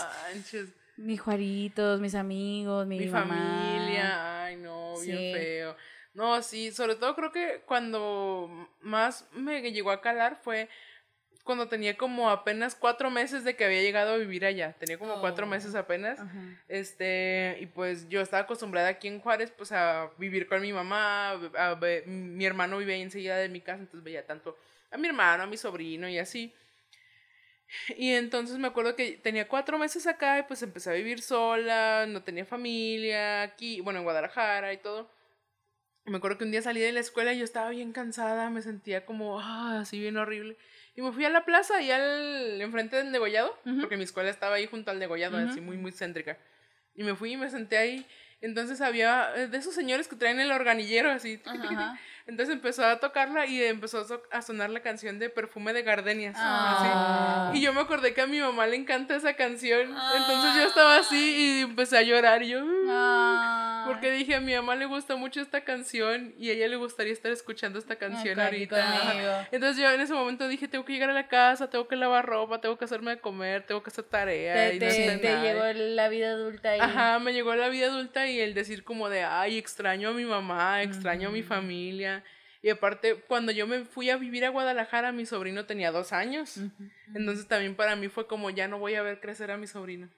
[SPEAKER 2] Mis Juaritos, mis amigos, mi,
[SPEAKER 1] mi familia, ay no, bien feo. No, sí, sobre todo creo que cuando más me llegó a calar fue cuando tenía como apenas cuatro meses de que había llegado a vivir allá. Tenía como cuatro oh, meses apenas. Este, y pues yo estaba acostumbrada aquí en Juárez, pues a vivir con mi mamá. A, mi hermano vive ahí enseguida de mi casa, entonces veía tanto a mi hermano, a mi sobrino y así. Y entonces me acuerdo que tenía cuatro meses acá y pues empecé a vivir sola, no tenía familia aquí, bueno, en Guadalajara y todo. Me acuerdo que un día salí de la escuela y yo estaba bien cansada, me sentía como, ah, así bien horrible. Y me fui a la plaza y al enfrente del degollado, porque mi escuela estaba ahí junto al degollado, así muy, muy céntrica. Y me fui y me senté ahí. Entonces había eh, de esos señores que traen el organillero así. Entonces empezó a tocarla y empezó a sonar la canción de Perfume de Gardenias.
[SPEAKER 2] Ah.
[SPEAKER 1] Y yo me acordé que a mi mamá le encanta esa canción. Entonces yo estaba así y empecé a llorar y yo...
[SPEAKER 2] Ah.
[SPEAKER 1] Porque dije, a mi mamá le gusta mucho esta canción y a ella le gustaría estar escuchando esta canción
[SPEAKER 2] aquí
[SPEAKER 1] ahorita. Entonces yo en ese momento dije, tengo que llegar a la casa, tengo que lavar ropa, tengo que hacerme de comer, tengo que hacer tarea.
[SPEAKER 2] Te,
[SPEAKER 1] y no
[SPEAKER 2] te- te llegó la vida adulta ahí.
[SPEAKER 1] Ajá, me llegó la vida adulta y el decir como de, ay, extraño a mi mamá, extraño a mi familia. Y aparte, cuando yo me fui a vivir a Guadalajara, mi sobrino tenía dos años. Entonces también para mí fue como, ya no voy a ver crecer a mi sobrino,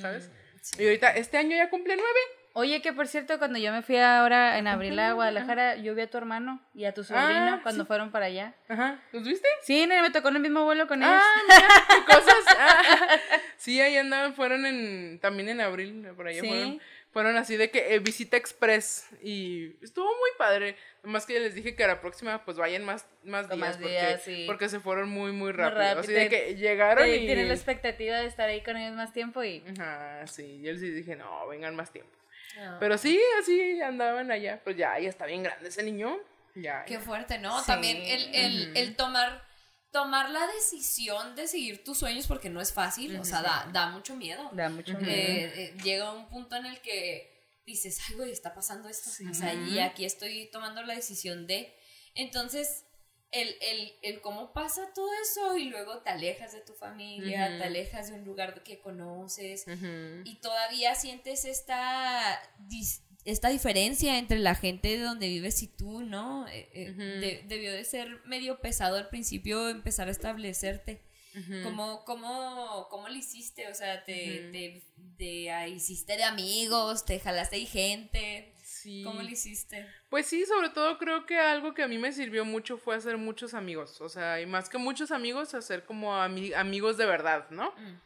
[SPEAKER 1] ¿sabes?
[SPEAKER 3] Sí.
[SPEAKER 1] Y ahorita, este año ya cumple nueve.
[SPEAKER 2] Oye, que por cierto, cuando yo me fui ahora en abril a Guadalajara, yo vi a tu hermano y a tu sobrino
[SPEAKER 1] Ah,
[SPEAKER 2] cuando
[SPEAKER 1] sí.
[SPEAKER 2] fueron para allá.
[SPEAKER 1] Ajá, ¿los viste?
[SPEAKER 2] Sí, me tocó en el mismo vuelo con ellos.
[SPEAKER 1] Ah, mira, qué cosas. Ah, sí, ahí andaban, fueron en, también en abril, por allá
[SPEAKER 2] Sí.
[SPEAKER 1] fueron, fueron así de que eh, visita express y estuvo muy padre. Nomás que ya les dije que a la próxima pues vayan más, más días,
[SPEAKER 2] más
[SPEAKER 1] porque,
[SPEAKER 2] días, sí.
[SPEAKER 1] porque se fueron muy, muy rápido.
[SPEAKER 2] rápido.
[SPEAKER 1] Así de que llegaron y...
[SPEAKER 2] Tienes la expectativa de estar ahí con ellos más tiempo y...
[SPEAKER 1] Ajá, sí, yo sí dije, no, vengan más tiempo.
[SPEAKER 3] No.
[SPEAKER 1] Pero sí, así andaban allá, pues ya, ya está bien grande ese niño. Ya.
[SPEAKER 3] Qué fuerte, ¿no?
[SPEAKER 2] Sí.
[SPEAKER 3] También el, el, el tomar, tomar la decisión de seguir tus sueños porque no es fácil, o sea, da, da mucho miedo.
[SPEAKER 2] Da mucho miedo.
[SPEAKER 3] Eh, eh, llega un punto en el que dices, ay, güey, está pasando esto. O sea, y aquí estoy tomando la decisión de. Entonces, el, el, el cómo pasa todo eso y luego te alejas de tu familia, te alejas de un lugar que conoces y todavía sientes esta, esta diferencia entre la gente de donde vives y tú, ¿no? Eh, eh, de- debió de ser medio pesado al principio empezar a establecerte. ¿Cómo, cómo, cómo lo hiciste? O sea, te,
[SPEAKER 1] Ujú.
[SPEAKER 3] te, te, ah, hiciste de amigos, te jalaste de gente.
[SPEAKER 1] Sí.
[SPEAKER 3] ¿Cómo lo hiciste?
[SPEAKER 1] Pues sí, sobre todo creo que algo que a mí me sirvió mucho fue hacer muchos amigos. O sea, y más que muchos amigos, hacer como ami- amigos de verdad, ¿no?
[SPEAKER 3] Mm.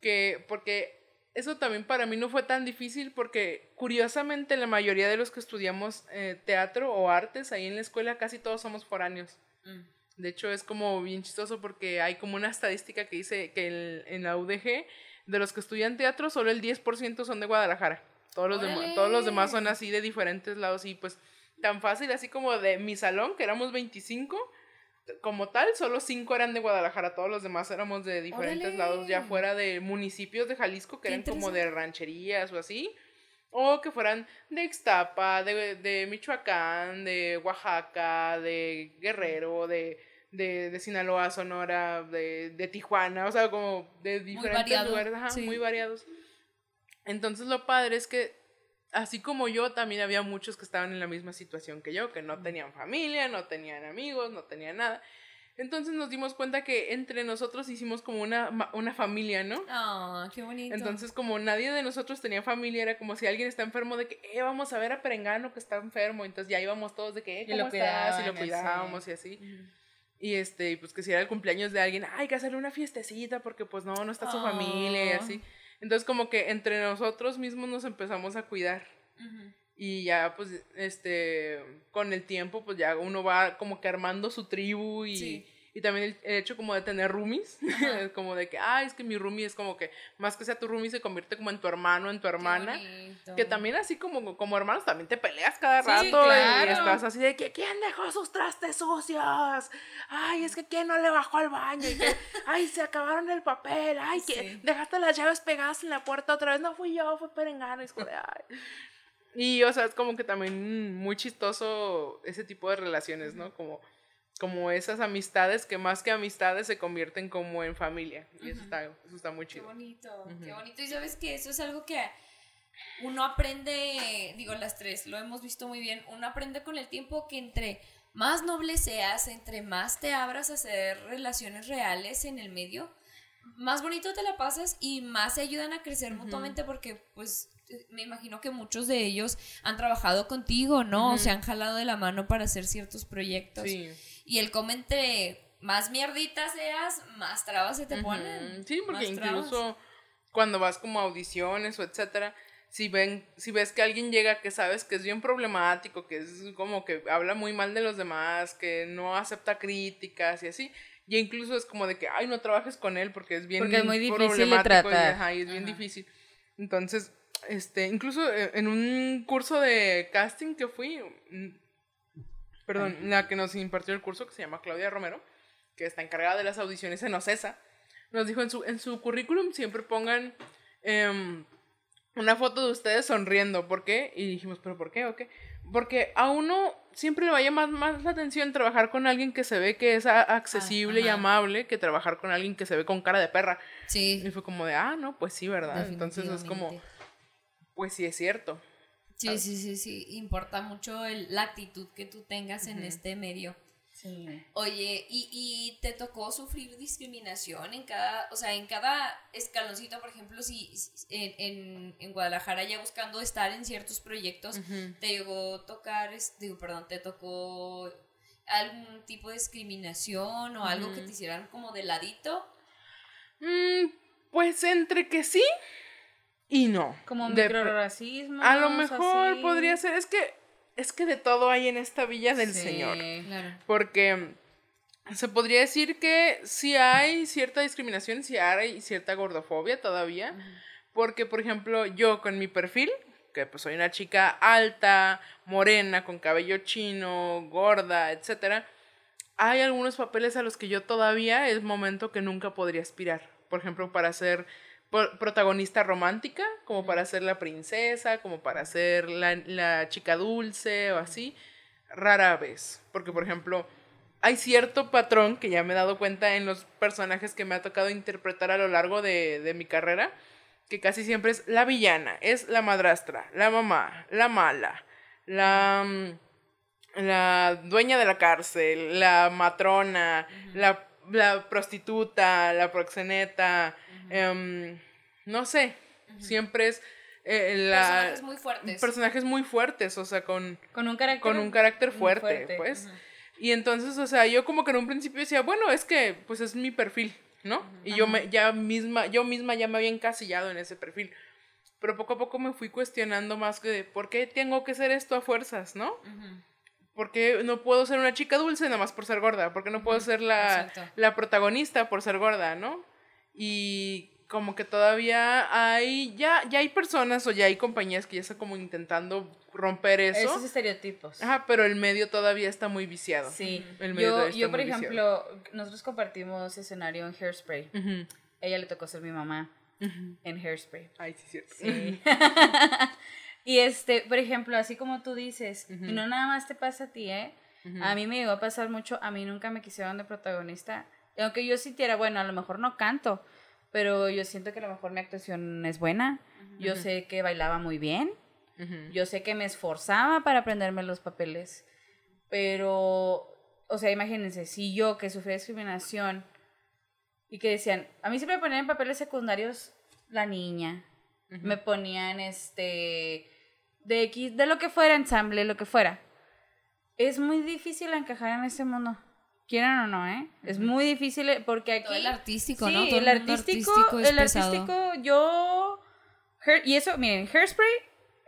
[SPEAKER 1] Que, porque eso también para mí no fue tan difícil porque curiosamente la mayoría de los que estudiamos eh, teatro o artes ahí en la escuela casi todos somos foráneos.
[SPEAKER 3] Mm.
[SPEAKER 1] De hecho es como bien chistoso porque hay como una estadística que dice que el- en la UDG de los que estudian teatro solo el 10% son de Guadalajara. Todos los,
[SPEAKER 3] ¡Órale!
[SPEAKER 1] todos los demás son así de diferentes lados y pues tan fácil así como de mi salón que éramos 25 como tal, solo cinco eran de Guadalajara, todos los demás éramos de diferentes
[SPEAKER 3] ¡Órale!
[SPEAKER 1] lados, ya fuera de municipios de Jalisco que
[SPEAKER 3] ¡Qué
[SPEAKER 1] eran como de rancherías o así, o que fueran de Ixtapa, de, de Michoacán, de Oaxaca, de Guerrero, de, de, de Sinaloa, Sonora, de, de Tijuana, o sea, como de diferentes
[SPEAKER 3] variado,
[SPEAKER 1] lugares, ajá,
[SPEAKER 3] sí.
[SPEAKER 1] muy variados. Entonces lo padre es que así como yo, también había muchos que estaban en la misma situación que yo, que no tenían familia, no tenían amigos, no tenían nada. Entonces nos dimos cuenta que entre nosotros hicimos como una, una familia, ¿no?
[SPEAKER 3] Ah, qué bonito.
[SPEAKER 1] Entonces, como nadie de nosotros tenía familia, era como si alguien está enfermo, de que, eh, vamos a ver a Perengano que está enfermo. Entonces ya íbamos todos de que, eh,
[SPEAKER 2] Y lo
[SPEAKER 1] ¿cómo estás? Y lo cuidábamos y así. Y este, pues que si era el cumpleaños de alguien, "Ay, hay que hacerle una fiestecita porque pues no, no está su familia y
[SPEAKER 3] Ah.
[SPEAKER 1] así. Entonces como que entre nosotros mismos nos empezamos a cuidar. Y ya, pues, este, con el tiempo, pues ya uno va como que armando su tribu y,
[SPEAKER 3] Sí.
[SPEAKER 1] Y también el, hecho como de tener roomies, como de que, ay, es que mi roomie es como que, más que sea tu roomie, se convierte como en tu hermano, en tu hermana. Que también así como, como hermanos también te peleas cada
[SPEAKER 2] Sí,
[SPEAKER 1] rato
[SPEAKER 2] claro.
[SPEAKER 1] y estás así de que ¿quién dejó sus trastes sucios? Ay, es que quién no le bajó al baño y que ay, se acabaron el papel, ay, que
[SPEAKER 3] Sí.
[SPEAKER 1] dejaste las llaves pegadas en la puerta otra vez, no fui yo, fue Perengano, y es como de, ay. Y o sea, es como que también muy chistoso ese tipo de relaciones, ¿no? Como como esas amistades que más que amistades se convierten como en familia. Y eso está, eso está muy
[SPEAKER 3] Qué
[SPEAKER 1] chido.
[SPEAKER 3] bonito,
[SPEAKER 1] Ujú.
[SPEAKER 3] qué bonito. Y sabes que eso es algo que uno aprende, digo las tres, lo hemos visto muy bien, uno aprende con el tiempo que entre más noble seas, entre más te abras a hacer relaciones reales en el medio, más bonito te la pasas y más se ayudan a crecer mutuamente porque pues me imagino que muchos de ellos han trabajado contigo, ¿no? O se han jalado de la mano para hacer ciertos proyectos.
[SPEAKER 1] Sí.
[SPEAKER 3] Y el cómo entre más mierdita seas, más trabas se te ponen.
[SPEAKER 1] Sí, porque incluso cuando vas como a audiciones o etcétera, si ven, si ves que alguien llega que sabes que es bien problemático, que es como que habla muy mal de los demás, que no acepta críticas y así, y incluso es como de que, ay, no trabajes con él porque es bien
[SPEAKER 2] Porque es muy difícil de
[SPEAKER 1] y,
[SPEAKER 2] tratar.
[SPEAKER 1] ajá, y es bien difícil. Entonces, este, incluso eh, en un curso de casting que fui, perdón, la que nos impartió el curso, que se llama Claudia Romero, que está encargada de las audiciones en OCESA, nos dijo en su, en su currículum siempre pongan em, una foto de ustedes sonriendo. ¿Por qué? Y dijimos, ¿pero por qué? ¿O qué? Porque a uno siempre le vaya más, más la atención trabajar con alguien que se ve que es accesible y amable que trabajar con alguien que se ve con cara de perra.
[SPEAKER 3] Sí.
[SPEAKER 1] Y fue como de, ah, no, pues sí, ¿verdad? Entonces es como, pues sí es cierto.
[SPEAKER 3] Sí, sí, sí, sí. Importa mucho la actitud que tú tengas en este medio. Oye, ¿y, ¿y, te tocó sufrir discriminación en cada, o sea, en cada escaloncito, por ejemplo, si en, en, Guadalajara ya buscando estar en ciertos proyectos, te llegó a tocar, digo, perdón, te tocó algún tipo de discriminación o algo que te hicieran como de ladito?
[SPEAKER 1] Mm, pues entre que sí y no.
[SPEAKER 2] Como microracismo.
[SPEAKER 1] A lo mejor podría ser, es que es que de todo hay en esta villa del Señor. Porque se podría decir que sí hay cierta discriminación, sí hay cierta gordofobia todavía. Porque, por ejemplo, yo con mi perfil, que pues soy una chica alta, morena, con cabello chino, gorda, etc. Hay algunos papeles a los que yo todavía es momento que nunca podría aspirar. Por ejemplo, para ser protagonista romántica, como para ser la princesa, como para ser la, chica dulce o así, rara vez. Porque, por ejemplo, hay cierto patrón que ya me he dado cuenta en los personajes que me ha tocado interpretar a lo largo de, de mi carrera, que casi siempre es la villana, es la madrastra, la mamá, la mala, la, mm, la dueña de la cárcel, la matrona, la, la prostituta, la proxeneta, Em, no sé, siempre es... Eh, la,
[SPEAKER 3] personajes muy fuertes.
[SPEAKER 1] Personajes muy fuertes, o sea, con,
[SPEAKER 2] con un carácter,
[SPEAKER 1] con un carácter fuerte, pues. Y entonces, o sea, yo como que en un principio decía, bueno, es que pues es mi perfil, ¿no? Y yo me, ya misma, yo misma ya me había encasillado en ese perfil. Pero poco a poco me fui cuestionando más que por qué tengo que ser esto a fuerzas, ¿no? ¿Por qué no puedo ser una chica dulce nada más por ser gorda? ¿Por qué no puedo ser la, la protagonista por ser gorda, ¿no? Y como que todavía hay, ya, ya hay personas o ya hay compañías que ya están como intentando romper eso.
[SPEAKER 2] Esos estereotipos.
[SPEAKER 1] Ajá, pero el medio todavía está muy viciado.
[SPEAKER 2] Sí. yo, yo por ejemplo, nosotros compartimos escenario en Hairspray. Ella le tocó ser mi mamá en Hairspray.
[SPEAKER 1] Ay, sí, cierto.
[SPEAKER 2] Sí. y este, por ejemplo, así como tú dices, y no nada más te pasa a ti, ¿eh? A mí me llegó a pasar mucho, a mí nunca me quisieron de protagonista aunque yo sintiera, bueno, a lo mejor no canto, pero yo siento que a lo mejor mi actuación es buena. Yo sé que bailaba muy bien. Yo sé que me esforzaba para aprenderme los papeles. Pero, o sea, imagínense, si yo que sufrí discriminación y que decían, a mí siempre me ponían en papeles secundarios la niña, me ponían este, de X, de lo que fuera, ensamble, lo que fuera. Es muy difícil encajar en ese mundo quieran o no, ¿eh? Es muy difícil eh, porque aquí...
[SPEAKER 3] el artístico,
[SPEAKER 2] sí,
[SPEAKER 3] ¿no?
[SPEAKER 2] el artístico, el artístico, yo... y eso, miren, Hairspray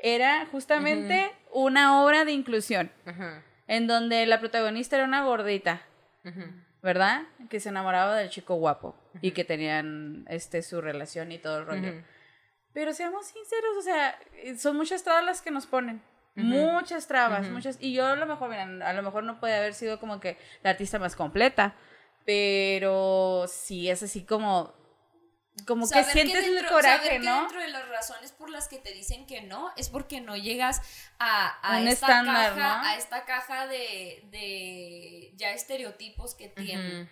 [SPEAKER 2] era justamente una obra de inclusión, en donde la protagonista era una gordita, ¿verdad? Que se enamoraba del chico guapo y que tenían este, su relación y todo el rollo. Pero seamos sinceros, o sea, son muchas todas las que nos ponen. Muchas trabas, muchas. Y yo a lo mejor, miren, a lo mejor no puede haber sido como que la artista más completa, pero sí es así como como que sientes el coraje, ¿no?
[SPEAKER 3] Que dentro de las razones por las que te dicen que no es porque no llegas a, a esta caja, a esta caja de, de ya estereotipos que tienen.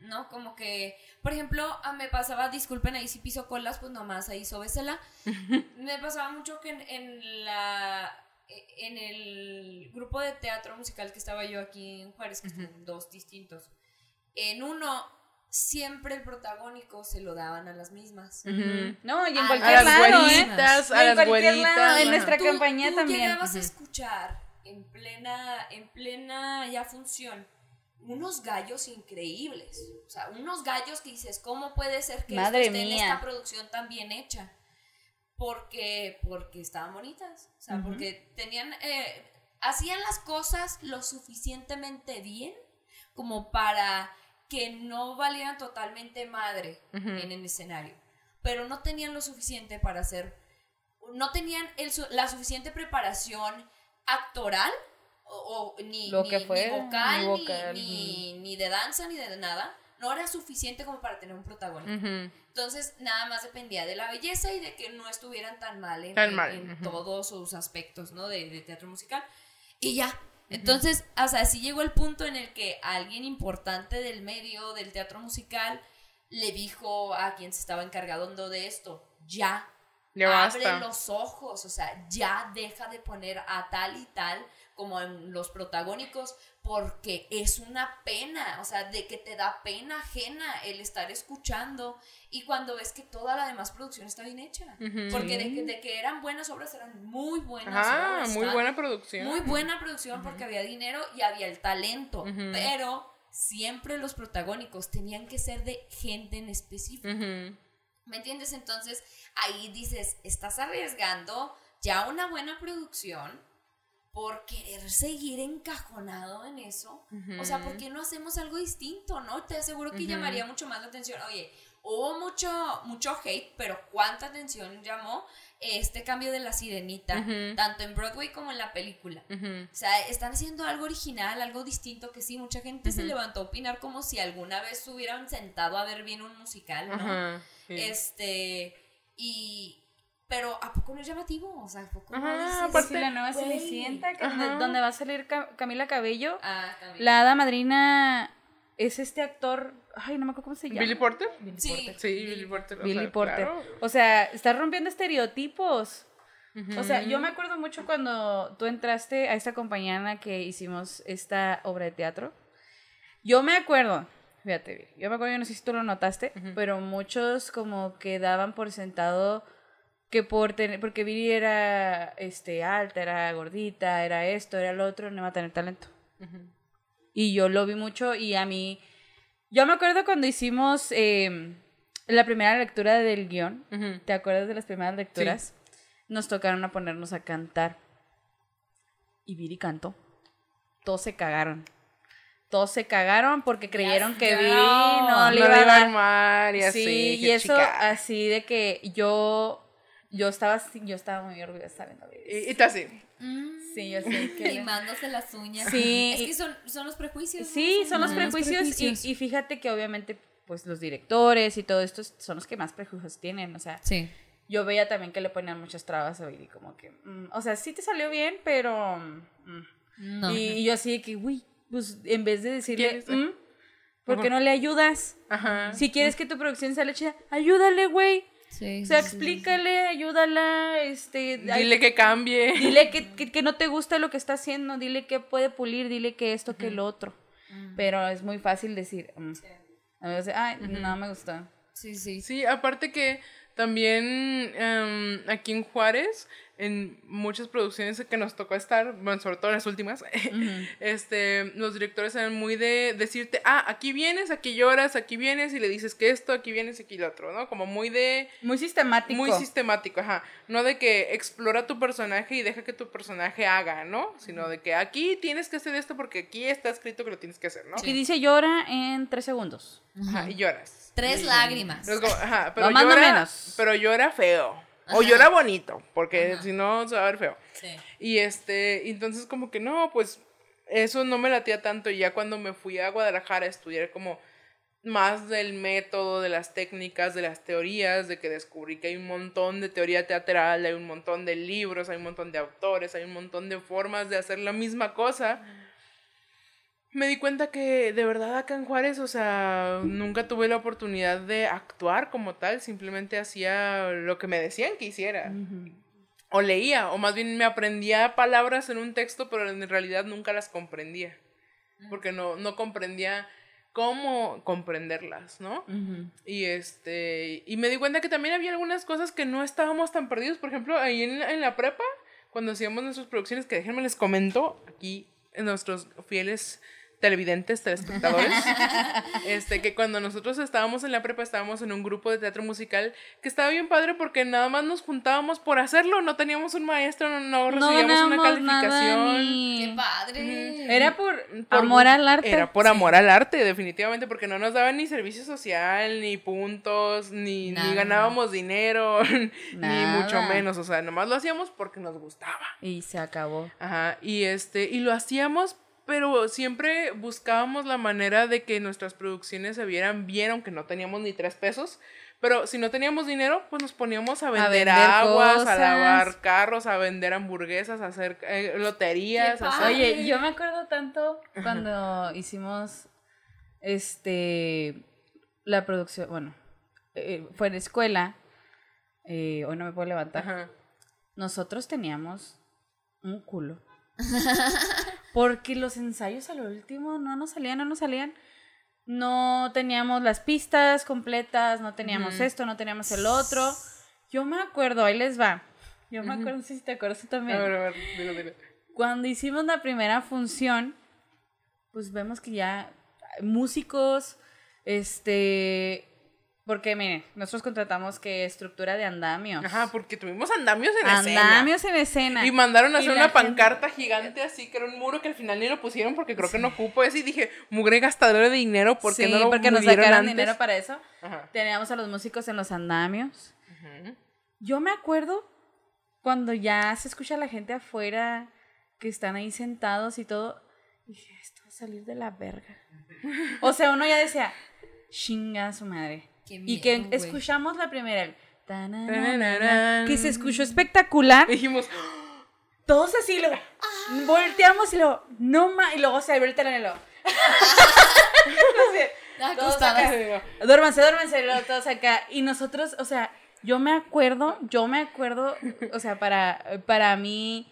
[SPEAKER 3] ¿No? Como que, por ejemplo, me pasaba, disculpen ahí si piso colas, pues nomás ahí sóbesela. me pasaba mucho que en la en el grupo de teatro musical que estaba yo aquí en Juárez, que son dos distintos, en uno siempre el protagónico se lo daban a las mismas.
[SPEAKER 2] No, y en cualquier lado, ¿eh?
[SPEAKER 1] A las güeritas.
[SPEAKER 2] en nuestra compañía
[SPEAKER 3] tú
[SPEAKER 2] también.
[SPEAKER 3] llegabas a escuchar en plena, en plena ya función unos gallos increíbles. O sea, unos gallos que dices, ¿cómo puede ser que esto esté en esta producción tan bien hecha? porque, porque estaban bonitas, o sea, porque tenían, eh, hacían las cosas lo suficientemente bien como para que no valieran totalmente madre en el escenario, pero no tenían lo suficiente para hacer, no tenían el, la suficiente preparación actoral o, ni, ni, vocal, ni, ni, de danza, ni de nada, no era suficiente como para tener un protagónico. Entonces, nada más dependía de la belleza y de que no estuvieran tan mal en, en, todos sus aspectos, ¿no? De, de, teatro musical. Y ya. Entonces, o sea, sí llegó el punto en el que alguien importante del medio, del teatro musical, le dijo a quien se estaba encargando de esto, ya, abre los ojos, o sea, ya deja de poner a tal y tal como en los protagónicos, porque es una pena, o sea, de que te da pena ajena el estar escuchando y cuando ves que toda la demás producción está bien hecha, porque de que, eran buenas obras, eran muy buenas
[SPEAKER 1] ah, muy buena producción.
[SPEAKER 3] Muy buena producción porque había dinero y había el talento, pero siempre los protagónicos tenían que ser de gente en específico. ¿Me entiendes? Entonces ahí dices, estás arriesgando ya una buena producción por querer seguir encajonado en eso. O sea, ¿por qué no hacemos algo distinto, no? Te aseguro que llamaría mucho más la atención. Oye, hubo mucho, mucho hate, pero ¿cuánta atención llamó este cambio de la sirenita? Tanto en Broadway como en la película. O sea, están haciendo algo original, algo distinto que sí, mucha gente se levantó a opinar como si alguna vez se hubieran sentado a ver bien un musical, ¿no? Este, y, pero ¿a poco no es llamativo? O sea, ¿a poco no
[SPEAKER 2] ah, pues la nueva Cenicienta, donde, va a salir Camila Cabello. Ah, La hada madrina es este actor, ay, no me acuerdo cómo se llama.
[SPEAKER 1] ¿Billy Porter?
[SPEAKER 3] Billy sí.
[SPEAKER 1] Porter. Sí, Billy Porter.
[SPEAKER 2] Billy Porter. O sea, está rompiendo estereotipos. O sea, yo me acuerdo mucho cuando tú entraste a esta compañía que hicimos esta obra de teatro. Yo me acuerdo, fíjate, yo me acuerdo, yo no sé si tú lo notaste, pero muchos como que daban por sentado que por tener, porque Viri era este, alta, era gordita, era esto, era lo otro, no iba a tener talento. Y yo lo vi mucho y a mí, yo me acuerdo cuando hicimos em, la primera lectura del guion, ¿te acuerdas de las primeras lecturas? Nos tocaron a ponernos a cantar. Y Viri cantó. Todos se cagaron todos se cagaron porque creyeron que Viri no, le iba a dar. y así. Sí, y eso así de que yo yo estaba, yo estaba muy orgullosa viendo
[SPEAKER 1] Y, y así.
[SPEAKER 3] Mm. Sí, yo sé que... Limándose las uñas.
[SPEAKER 2] Sí.
[SPEAKER 3] Es que son, son los prejuicios.
[SPEAKER 2] Sí, son los prejuicios, Y, fíjate que obviamente pues los directores y todo esto son los que más prejuicios tienen, o sea.
[SPEAKER 3] Sí.
[SPEAKER 2] Yo veía también que le ponían muchas trabas a y como que, mm, o sea, sí te salió bien, pero... Mm, no. Y, yo así de que, uy, pues en vez de decirle, ¿por qué no le ayudas? Ajá. Si quieres que tu producción sea chida, ayúdale, güey o sea, explícale, ayúdala, este...
[SPEAKER 1] Dile que cambie.
[SPEAKER 2] Dile que, no te gusta lo que está haciendo, dile que puede pulir, dile que esto, que lo otro. Pero es muy fácil decir, mm, ay, no me gusta.
[SPEAKER 3] Sí, sí.
[SPEAKER 1] Sí, aparte que también em, aquí en Juárez en muchas producciones que nos tocó estar, bueno, sobre todo en las últimas, este, los directores eran muy de decirte, ah, aquí vienes, aquí lloras, aquí vienes y le dices que esto, aquí vienes, aquí lo otro, ¿no? Como muy de...
[SPEAKER 2] Muy sistemático.
[SPEAKER 1] Muy sistemático, ajá. No de que explora tu personaje y deja que tu personaje haga, ¿no? Sino de que aquí tienes que hacer esto porque aquí está escrito que lo tienes que hacer, ¿no?
[SPEAKER 2] Y dice llora en tres segundos.
[SPEAKER 1] Ajá, y lloras.
[SPEAKER 3] Tres lágrimas.
[SPEAKER 1] ajá, pero, llora, menos. pero llora feo. O llora bonito, porque si no se va a ver feo. Sí. Y este, entonces como que no, pues eso no me latía tanto. Y ya cuando me fui a Guadalajara a estudiar como más del método, de las técnicas, de las teorías, de que descubrí que hay un montón de teoría teatral, hay un montón de libros, hay un montón de autores, hay un montón de formas de hacer la misma cosa me di cuenta que de verdad acá en Juárez, o sea, nunca tuve la oportunidad de actuar como tal, simplemente hacía lo que me decían que hiciera. O leía, o más bien me aprendía palabras en un texto, pero en realidad nunca las comprendía. Porque no, no comprendía cómo comprenderlas, ¿no? Y este, y me di cuenta que también había algunas cosas que no estábamos tan perdidos. Por ejemplo, ahí en, en la prepa, cuando hacíamos nuestras producciones, que déjenme les comento aquí en nuestros fieles televidentes, telespectadores, este, que cuando nosotros estábamos en la prepa estábamos en un grupo de teatro musical que estaba bien padre porque nada más nos juntábamos por hacerlo, no teníamos un maestro, no, no recibíamos una calificación.
[SPEAKER 3] ¡Qué padre!
[SPEAKER 2] Era por, amor al arte.
[SPEAKER 1] Era por amor al arte, definitivamente, porque no nos daban ni servicio social, ni puntos, ni, ni ganábamos dinero, ni mucho menos, o sea, nomás lo hacíamos porque nos gustaba.
[SPEAKER 2] Y se acabó.
[SPEAKER 1] Ajá, y este, y lo hacíamos pero siempre buscábamos la manera de que nuestras producciones se vieran bien, aunque no teníamos ni tres pesos. Pero si no teníamos dinero, pues nos poníamos a vender,
[SPEAKER 2] vender
[SPEAKER 1] aguas, a lavar carros, a vender hamburguesas, a hacer eh, loterías. A hacer-.
[SPEAKER 2] Oye, yo me acuerdo tanto cuando hicimos este la producción, bueno, eh, fue en escuela, eh, hoy no me puedo levantar.
[SPEAKER 1] Ajá.
[SPEAKER 2] Nosotros teníamos un culo. Porque los ensayos a lo último no nos salían, no nos salían. No teníamos las pistas completas, no teníamos esto, no teníamos el otro. Yo me acuerdo, ahí les va. Yo me acuerdo, no sé si te acuerdas tú
[SPEAKER 1] A
[SPEAKER 2] también.
[SPEAKER 1] ver, a ver, dilo, dilo.
[SPEAKER 2] Cuando hicimos la primera función, pues vemos que ya músicos, este, porque miren, nosotros contratamos que estructura de andamios.
[SPEAKER 1] Ajá, porque tuvimos andamios en escena.
[SPEAKER 2] andamios en escena.
[SPEAKER 1] Y mandaron a
[SPEAKER 2] Y
[SPEAKER 1] hacer una
[SPEAKER 2] gente-
[SPEAKER 1] pancarta gigante así, que era un muro que al final ni lo pusieron porque creo que no cupo. Y así dije, mugre gastador de dinero, porque
[SPEAKER 2] sí,
[SPEAKER 1] no lo
[SPEAKER 2] porque nos sacaron
[SPEAKER 1] antes?
[SPEAKER 2] dinero para eso.
[SPEAKER 1] Ajá.
[SPEAKER 2] Teníamos a los músicos en los andamios. Yo me acuerdo cuando ya se escucha a la gente afuera que están ahí sentados y todo. Dije, esto va a salir de la verga. O sea, uno ya decía, chinga su madre.
[SPEAKER 3] Qué
[SPEAKER 2] y que
[SPEAKER 3] miedo, güey.
[SPEAKER 2] escuchamos la primera, el tananana, que se escuchó espectacular.
[SPEAKER 1] Dijimos,
[SPEAKER 2] Todos así lo volteamos y lo, no más, y luego se abrió el telón y lo.
[SPEAKER 3] Ah,
[SPEAKER 2] Duérmanse, duérmanse, y luego todos acá. Y nosotros, o sea, yo me acuerdo, yo me acuerdo, o sea, para, para mí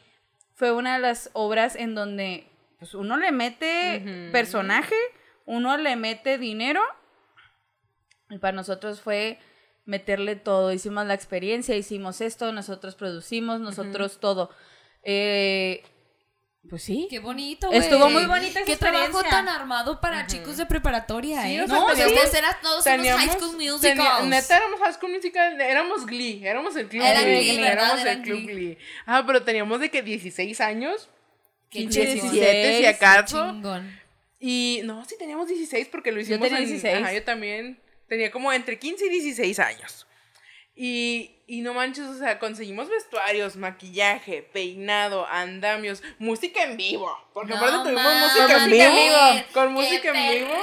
[SPEAKER 2] fue una de las obras en donde pues, uno le mete
[SPEAKER 1] Ujú.
[SPEAKER 2] personaje, uno le mete dinero. Y para nosotros fue meterle todo. Hicimos la experiencia, hicimos esto, nosotros producimos, nosotros todo. Eh, pues sí.
[SPEAKER 3] Qué bonito, güey.
[SPEAKER 2] Estuvo muy bonita
[SPEAKER 3] Qué trabajo tan armado para chicos de preparatoria,
[SPEAKER 1] Sí,
[SPEAKER 3] ¿eh?
[SPEAKER 1] o sea,
[SPEAKER 3] no,
[SPEAKER 1] teníamos-
[SPEAKER 3] ustedes eran todos unos
[SPEAKER 1] teníamos,
[SPEAKER 3] High School
[SPEAKER 1] tenía-
[SPEAKER 3] Musicals.
[SPEAKER 1] neta éramos High School Musical, éramos Glee, éramos el club
[SPEAKER 3] Eran
[SPEAKER 1] Glee,
[SPEAKER 3] Glee, ¿verdad?
[SPEAKER 1] éramos
[SPEAKER 3] Eran
[SPEAKER 1] el club
[SPEAKER 3] Glee.
[SPEAKER 1] Glee. Ah, pero teníamos de que 16 años,
[SPEAKER 3] Qué
[SPEAKER 1] 17
[SPEAKER 2] chingón.
[SPEAKER 1] si acaso.
[SPEAKER 3] Chingón.
[SPEAKER 1] Y no, sí teníamos 16 porque lo hicimos
[SPEAKER 2] tenía
[SPEAKER 1] en-
[SPEAKER 2] 16.
[SPEAKER 1] Ajá, yo también tenía como entre 15 y 16 años. Y, y no manches, o sea, conseguimos vestuarios, maquillaje, peinado, andamios, música en vivo. Porque
[SPEAKER 3] No
[SPEAKER 1] aparte tuvimos música en
[SPEAKER 2] música en
[SPEAKER 1] vivo. Con
[SPEAKER 3] ¡Qué
[SPEAKER 1] música en vivo.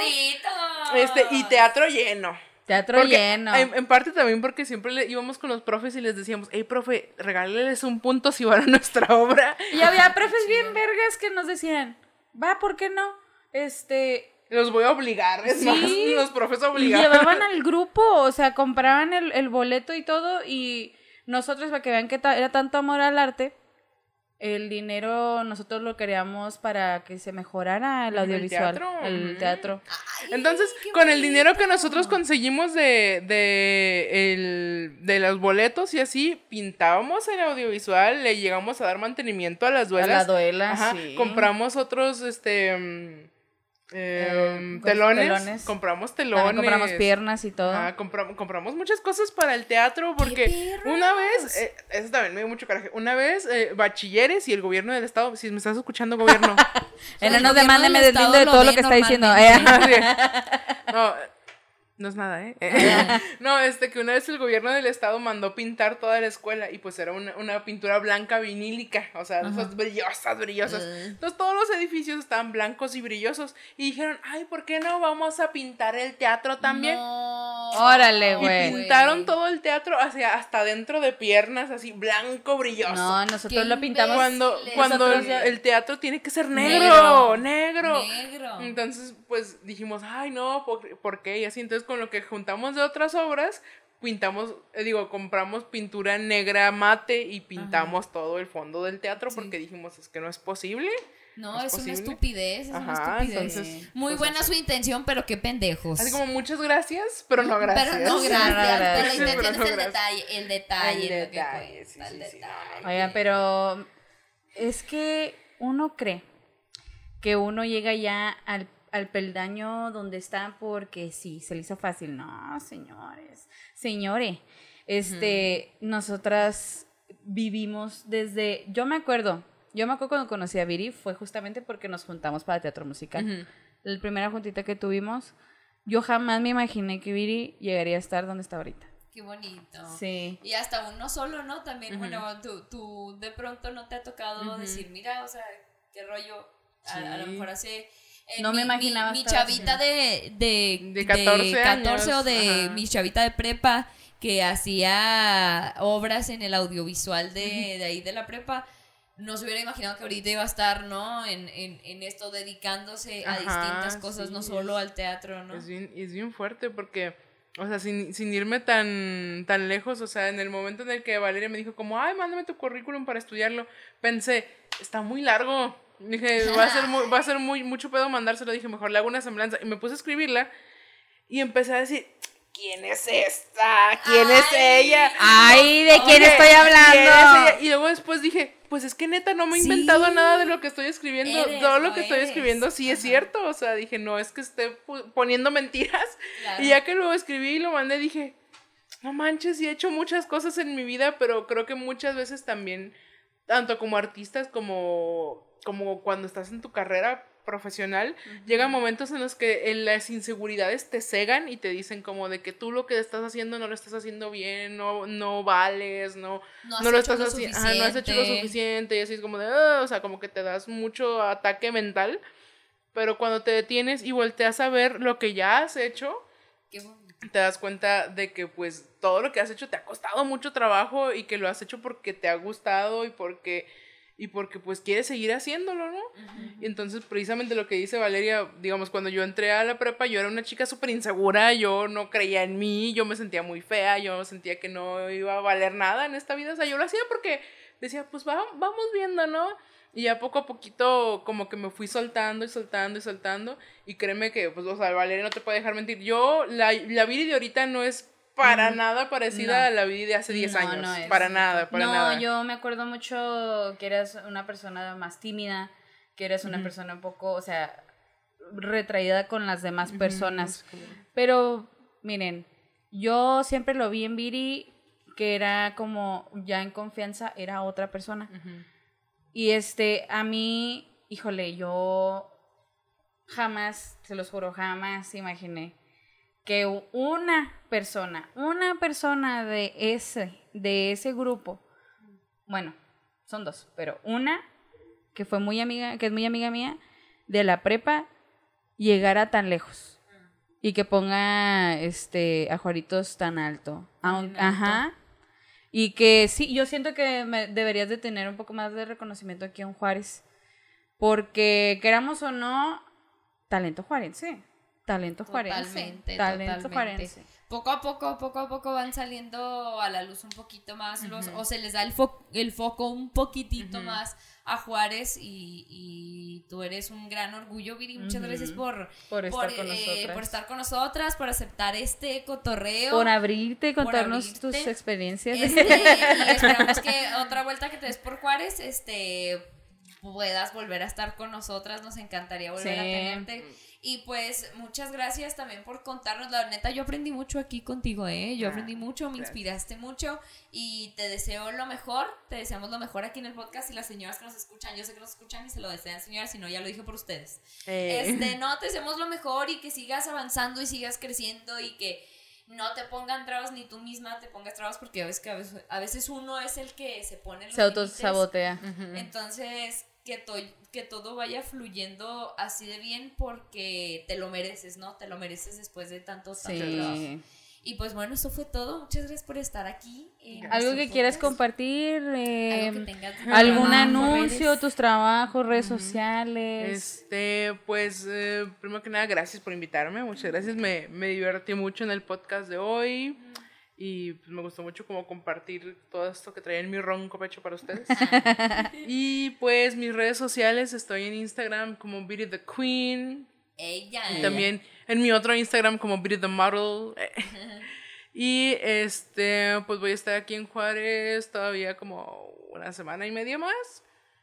[SPEAKER 1] Este, y teatro lleno.
[SPEAKER 2] Teatro
[SPEAKER 1] Porque,
[SPEAKER 2] lleno.
[SPEAKER 1] En, en parte también porque siempre le, íbamos con los profes y les decíamos, hey, profe, regáleles un punto si van a nuestra obra.
[SPEAKER 2] Y había profes bien vergas que nos decían, va, ¿por qué no? Este,
[SPEAKER 1] Los voy a obligar, es
[SPEAKER 2] Sí.
[SPEAKER 1] más, los profes
[SPEAKER 2] y
[SPEAKER 1] obligaban.
[SPEAKER 2] llevaban al grupo, o sea, compraban el, el boleto y todo, y nosotros, para que vean que ta- era tanto amor al arte, el dinero nosotros lo queríamos para que se mejorara el
[SPEAKER 1] El
[SPEAKER 2] audiovisual,
[SPEAKER 1] teatro,
[SPEAKER 2] el teatro.
[SPEAKER 3] Ay,
[SPEAKER 1] Entonces, con el dinero que nosotros conseguimos de, de, el- de los boletos y así, pintábamos el audiovisual, le llegamos a dar mantenimiento a las
[SPEAKER 2] A
[SPEAKER 1] duelas.
[SPEAKER 2] la duela,
[SPEAKER 1] Ajá,
[SPEAKER 2] sí.
[SPEAKER 1] compramos otros, este, mm, eh,
[SPEAKER 2] Eh, pues,
[SPEAKER 1] telones,
[SPEAKER 2] telones.
[SPEAKER 1] compramos
[SPEAKER 2] También
[SPEAKER 1] telones.
[SPEAKER 2] compramos piernas y todo.
[SPEAKER 1] Ajá, compramos, compramos muchas cosas para el teatro porque una vez, eh, eso también me dio mucho coraje, una vez eh, bachilleres y el gobierno del estado, si me estás escuchando gobierno,
[SPEAKER 2] no
[SPEAKER 3] el
[SPEAKER 2] nos
[SPEAKER 3] del
[SPEAKER 2] me deslindo de
[SPEAKER 3] lo
[SPEAKER 2] todo lo
[SPEAKER 3] ve
[SPEAKER 2] que está diciendo. Eh,
[SPEAKER 1] no, no es nada, ¿eh? no, este, que una vez el gobierno del estado mandó pintar toda la escuela y pues era una, una pintura blanca vinílica, o sea, esas brillosas, brillosas. Entonces todos los edificios estaban blancos y brillosos y dijeron, ay, ¿por qué no vamos a pintar el teatro también?
[SPEAKER 3] No.
[SPEAKER 2] Órale,
[SPEAKER 1] Y
[SPEAKER 2] güey.
[SPEAKER 1] pintaron todo el teatro hacia, hasta dentro de piernas, así, blanco, brilloso.
[SPEAKER 2] No, nosotros lo pintamos.
[SPEAKER 1] cuando cuando el, teatro tiene que ser negro, negro.
[SPEAKER 3] Negro.
[SPEAKER 1] Entonces, pues dijimos, ay, no, ¿por, por qué? Y así, entonces con lo que juntamos de otras obras, pintamos, eh, digo, compramos pintura negra mate y pintamos todo el fondo del teatro
[SPEAKER 3] Sí.
[SPEAKER 1] porque dijimos, es que no es posible.
[SPEAKER 3] No,
[SPEAKER 1] ¿Es
[SPEAKER 3] es, una estupidez, es una estupidez.
[SPEAKER 1] entonces,
[SPEAKER 3] Muy
[SPEAKER 1] pues,
[SPEAKER 3] buena
[SPEAKER 1] así.
[SPEAKER 3] su intención, pero qué pendejos.
[SPEAKER 1] Así como muchas gracias, pero no gracias.
[SPEAKER 3] Pero no gracias. pero la intención
[SPEAKER 1] Pero
[SPEAKER 3] es el detalle, el detalle,
[SPEAKER 1] El
[SPEAKER 3] lo que
[SPEAKER 1] detalle,
[SPEAKER 3] cuesta,
[SPEAKER 1] sí,
[SPEAKER 3] el
[SPEAKER 1] sí, sí, no,
[SPEAKER 3] detalle.
[SPEAKER 2] Oigan, pero es que uno cree que uno llega ya al, al peldaño donde está porque sí, se le hizo fácil. No, señores, señores, este, nosotras vivimos desde, yo me acuerdo, yo me acuerdo cuando conocí a Viri fue justamente porque nos juntamos para teatro musical. La primera juntita que tuvimos, yo jamás me imaginé que Viri llegaría a estar donde está ahorita.
[SPEAKER 3] Qué bonito.
[SPEAKER 2] Sí.
[SPEAKER 3] Y hasta uno solo, ¿no? También, bueno, tú, tú de pronto no te ha tocado decir, mira, o sea, qué rollo A, a lo mejor hace... eh,
[SPEAKER 2] No me imaginaba
[SPEAKER 3] Mi, mi chavita de, de,
[SPEAKER 1] De 14 años,
[SPEAKER 3] o de
[SPEAKER 1] ajá.
[SPEAKER 3] mi chavita de prepa que hacía obras en el audiovisual de, de ahí de la prepa. No se hubiera imaginado que ahorita iba a estar, ¿no? En, en, en esto, dedicándose a
[SPEAKER 1] Ajá,
[SPEAKER 3] distintas cosas, no solo
[SPEAKER 1] es-
[SPEAKER 3] al teatro, ¿no?
[SPEAKER 1] Es bien, es bien fuerte porque, o sea, sin, sin irme tan, tan lejos, o sea, en el momento en el que Valeria me dijo como, ay, mándame tu currículum para estudiarlo, pensé, está muy largo. Dije, va a ser, muy, va a ser muy, mucho pedo mandárselo. Dije, mejor le hago una semblanza. Y me puse a escribirla y empecé a decir, ¿quién es esta? ¿Quién es
[SPEAKER 3] Ay.
[SPEAKER 1] ella?
[SPEAKER 2] Ay, ¿de quién
[SPEAKER 1] Oye,
[SPEAKER 2] estoy
[SPEAKER 1] ¿quién es
[SPEAKER 2] hablando?
[SPEAKER 1] ella? Y luego después dije, pues es que neta no me he
[SPEAKER 3] Sí.
[SPEAKER 1] inventado nada de lo que estoy escribiendo.
[SPEAKER 3] Eres,
[SPEAKER 1] Todo lo que estoy
[SPEAKER 3] eres.
[SPEAKER 1] escribiendo sí es
[SPEAKER 3] Ajá.
[SPEAKER 1] cierto. O sea, dije, no es que esté poniendo mentiras.
[SPEAKER 3] Claro.
[SPEAKER 1] Y ya que lo escribí y lo mandé, dije, no manches, y he hecho muchas cosas en mi vida, pero creo que muchas veces también, tanto como artistas como, como cuando estás en tu carrera profesional, llegan momentos en los que eh, las inseguridades te cegan y te dicen como de que tú lo que estás haciendo no lo estás haciendo bien, no, no vales, no,
[SPEAKER 3] No
[SPEAKER 1] lo estás haciendo, no has hecho lo
[SPEAKER 3] suficiente.
[SPEAKER 1] y así es como de, "Ah", o sea, como que te das mucho ataque mental, pero cuando te detienes y volteas a ver lo que ya has hecho,
[SPEAKER 3] Qué.
[SPEAKER 1] Te das cuenta de que pues todo lo que has hecho te ha costado mucho trabajo y que lo has hecho porque te ha gustado y porque y porque pues quieres seguir haciéndolo, ¿no? Y entonces precisamente lo que dice Valeria, digamos, cuando yo entré a la prepa, yo era una chica súper insegura, yo no creía en mí, yo me sentía muy fea, yo sentía que no iba a valer nada en esta vida, o sea, yo lo hacía porque decía, pues va- vamos viendo, ¿no? Y ya poco a poquito como que me fui soltando y soltando y soltando. Y créeme que, pues, o sea, Valeria no te puede dejar mentir. Yo, la, la Viri de ahorita no es para nada parecida
[SPEAKER 2] No.
[SPEAKER 1] a la Viri de hace 10
[SPEAKER 2] No,
[SPEAKER 1] años.
[SPEAKER 2] no es.
[SPEAKER 1] para nada, para
[SPEAKER 2] no,
[SPEAKER 1] nada.
[SPEAKER 2] yo me acuerdo mucho que eras una persona más tímida, que eras una persona un poco, o sea, retraída con las demás personas. Pero, miren, yo siempre lo vi en Viri, que era como ya en confianza, era otra persona.
[SPEAKER 1] Ujú.
[SPEAKER 2] Y este, a mí, híjole, yo jamás, se los juro, jamás imaginé que una persona, una persona de ese, de ese grupo, bueno, son dos, pero una que fue muy amiga, que es muy amiga mía, de la prepa, llegara tan lejos. Y que ponga este a Juaritos tan alto. Aun- ajá. Y que sí, yo siento que me- deberías de tener un poco más de reconocimiento aquí en Juárez. Porque queramos o no, talento juarense. Talento juarense.
[SPEAKER 3] Totalmente,
[SPEAKER 2] talento
[SPEAKER 3] totalmente.
[SPEAKER 2] juarense.
[SPEAKER 3] Poco a poco, poco a poco van saliendo a la luz un poquito más los, o se les da el, fo- el foco un poquitito más a Juárez y, y tú eres un gran orgullo, Viri. Muchas gracias por,
[SPEAKER 2] Por estar con
[SPEAKER 3] eh,
[SPEAKER 2] nosotras.
[SPEAKER 3] por estar con nosotras, por aceptar este cotorreo.
[SPEAKER 2] Por abrirte y contarnos tus experiencias.
[SPEAKER 3] Este, y esperamos que otra vuelta que te des por Juárez, este puedas volver a estar con nosotras, nos encantaría volver a tenerte. Y pues muchas gracias también por contarnos, la neta yo aprendí mucho aquí contigo, eh. Yo
[SPEAKER 1] Ah,
[SPEAKER 3] aprendí mucho, me
[SPEAKER 1] gracias.
[SPEAKER 3] inspiraste mucho y te deseo lo mejor, te deseamos lo mejor aquí en el podcast y las señoras que nos escuchan, yo sé que nos escuchan y se lo desean señoras, si no ya lo dije por ustedes.
[SPEAKER 1] Eh,
[SPEAKER 3] Este, no, te deseamos lo mejor y que sigas avanzando y sigas creciendo y que no te pongan trabas ni tú misma te pongas trabas porque a veces, que a veces, a veces uno es el que se pone los
[SPEAKER 2] Se autosabotea.
[SPEAKER 3] Entonces, que, que todo vaya fluyendo así de bien porque te lo mereces, ¿no? Te lo mereces después de tanto, tanto trabajo.
[SPEAKER 2] Sí.
[SPEAKER 3] Y pues bueno, eso fue todo. Muchas gracias por estar aquí.
[SPEAKER 2] Algo que quieras compartir, eh,
[SPEAKER 3] Algo que tengas
[SPEAKER 2] algún
[SPEAKER 3] trabajo,
[SPEAKER 2] anuncio,
[SPEAKER 3] redes.
[SPEAKER 2] tus trabajos, redes sociales.
[SPEAKER 1] Este, pues, eh, primero que nada, gracias por invitarme. Muchas gracias. Me, me divertí mucho en el podcast de hoy. Y pues, me gustó mucho como compartir todo esto que traía en mi ronco pecho para ustedes. y pues mis redes sociales, estoy en Instagram como Beauty the Queen.
[SPEAKER 3] Ella.
[SPEAKER 1] Y también en mi otro Instagram como Beauty the Model. y este, pues voy a estar aquí en Juárez todavía como una semana y media más.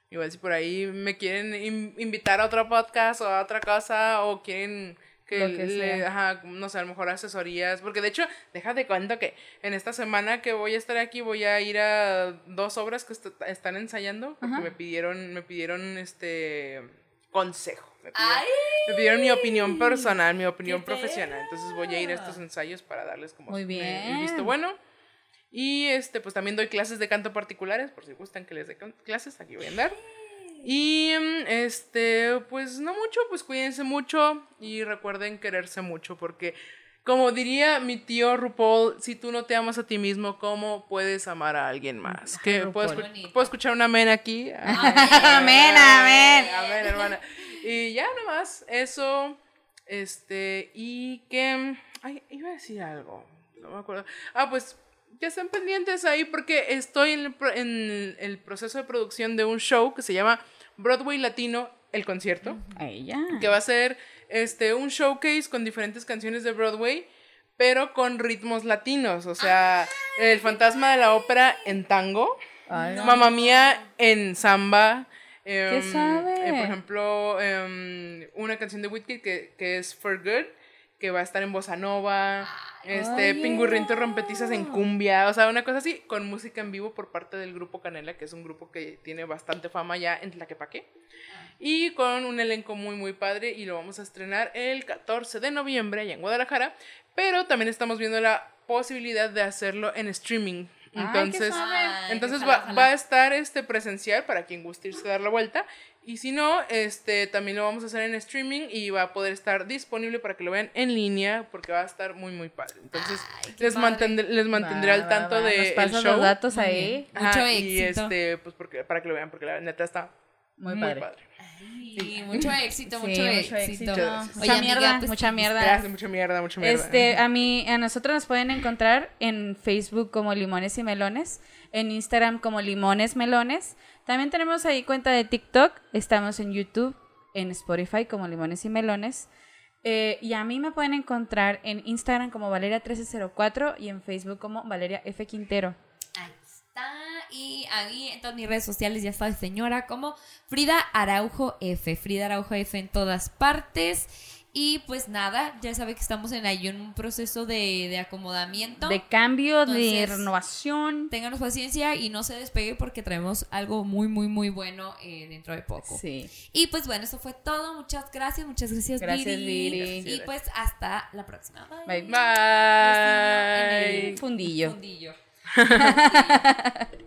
[SPEAKER 1] Igual si por ahí me quieren in- invitar a otro podcast o a otra cosa o quieren que, le- ajá, no sé, a lo mejor asesorías. Porque de hecho, déjate cuento que en esta semana que voy a estar aquí voy a ir a dos obras que est- están ensayando porque
[SPEAKER 2] Ajá.
[SPEAKER 1] me pidieron, me pidieron este consejo. Me pidieron,
[SPEAKER 3] ¡Ay!
[SPEAKER 1] me pidieron mi opinión personal, mi opinión
[SPEAKER 3] ¡Qué
[SPEAKER 1] profesional. Entonces voy a ir a estos ensayos para darles como
[SPEAKER 2] Muy
[SPEAKER 1] su- el- el
[SPEAKER 2] bien.
[SPEAKER 1] visto bueno. Y este, pues también doy clases de canto particulares, por si gustan que les dé clases, aquí voy a andar. Y mm, este, pues no mucho, pues cuídense mucho y recuerden quererse mucho porque como diría mi tío RuPaul, si tú no te amas a ti mismo, ¿cómo puedes amar a alguien más? Que puedo,
[SPEAKER 2] RuPaul.
[SPEAKER 1] escu- ¿Puedo escuchar un amén aquí?
[SPEAKER 2] Amén, amén.
[SPEAKER 1] Amén, hermana. Y ya nomás, eso, este, y que, ay, iba a decir algo, no me acuerdo. Ah, pues ya están pendientes ahí porque estoy en el, en el proceso de producción de un show que se llama Broadway Latino, el concierto.
[SPEAKER 2] Ahí ya.
[SPEAKER 1] que va a ser este un showcase con diferentes canciones de Broadway, pero con ritmos latinos, o sea, el fantasma de la ópera en tango,
[SPEAKER 2] Ay,
[SPEAKER 1] Mamma Mía en samba, em,
[SPEAKER 2] sabe?
[SPEAKER 1] eh, por ejemplo, em, una canción de Whitney que, que es For Good, que va a estar en bossa nova, este,
[SPEAKER 2] Oye.
[SPEAKER 1] pingurrientos rompetizas en cumbia, o sea, una cosa así, con música en vivo por parte del grupo Canela, que es un grupo que tiene bastante fama ya en Tlaquepaque. Y con un elenco muy, muy padre. Y lo vamos a estrenar el 14 de noviembre allá en Guadalajara. Pero también estamos viendo la posibilidad de hacerlo en streaming. Entonces.
[SPEAKER 3] Ay,
[SPEAKER 1] entonces va, va a estar este presencial para quien guste irse a dar la vuelta. Y si no, este también lo vamos a hacer en streaming y va a poder estar disponible para que lo vean en línea porque va a estar muy muy padre. Entonces
[SPEAKER 3] Ay,
[SPEAKER 1] les,
[SPEAKER 3] padre.
[SPEAKER 1] mantendré, les mantendré
[SPEAKER 2] Va,
[SPEAKER 1] al tanto
[SPEAKER 2] va.
[SPEAKER 1] de
[SPEAKER 2] Nos
[SPEAKER 1] el show.
[SPEAKER 2] los datos ahí.
[SPEAKER 1] Ajá,
[SPEAKER 3] Mucho
[SPEAKER 1] Y
[SPEAKER 3] éxito.
[SPEAKER 1] este, pues porque, para que lo vean, porque la neta está
[SPEAKER 2] Muy
[SPEAKER 1] muy,
[SPEAKER 2] padre.
[SPEAKER 1] padre.
[SPEAKER 3] Sí, mucho éxito,
[SPEAKER 2] Sí,
[SPEAKER 3] mucho,
[SPEAKER 2] mucho
[SPEAKER 3] éxito.
[SPEAKER 2] Mucha
[SPEAKER 3] amiga,
[SPEAKER 2] mierda,
[SPEAKER 3] pues,
[SPEAKER 2] mucha mierda.
[SPEAKER 1] Gracias, mucha mierda, mucha mierda.
[SPEAKER 2] Este, a mí, a nosotros nos pueden encontrar en Facebook como Limones y Melones, en Instagram como Limones Melones. También tenemos ahí cuenta de TikTok, estamos en YouTube, en Spotify como Limones y Melones. Eh, y a mí me pueden encontrar en Instagram como Valeria1304 y en Facebook como Valeria F. Quintero.
[SPEAKER 3] Ahí está. Y ahí en todas mis redes sociales ya está señora como Frida Araujo F. Frida Araujo F en todas partes. Y pues nada, ya sabe que estamos en ahí en un proceso de, de acomodamiento.
[SPEAKER 2] De cambio, de renovación.
[SPEAKER 3] Ténganos paciencia y no se despegue porque traemos algo muy, muy, muy bueno eh, dentro de poco.
[SPEAKER 2] Sí.
[SPEAKER 3] Y pues bueno, eso fue todo. Muchas gracias, muchas gracias,
[SPEAKER 2] Gracias,
[SPEAKER 3] Viri.
[SPEAKER 2] Viri.
[SPEAKER 3] Y pues hasta la próxima.
[SPEAKER 2] Bye.
[SPEAKER 1] Bye.
[SPEAKER 3] En el
[SPEAKER 2] Fundillo.
[SPEAKER 3] fundillo.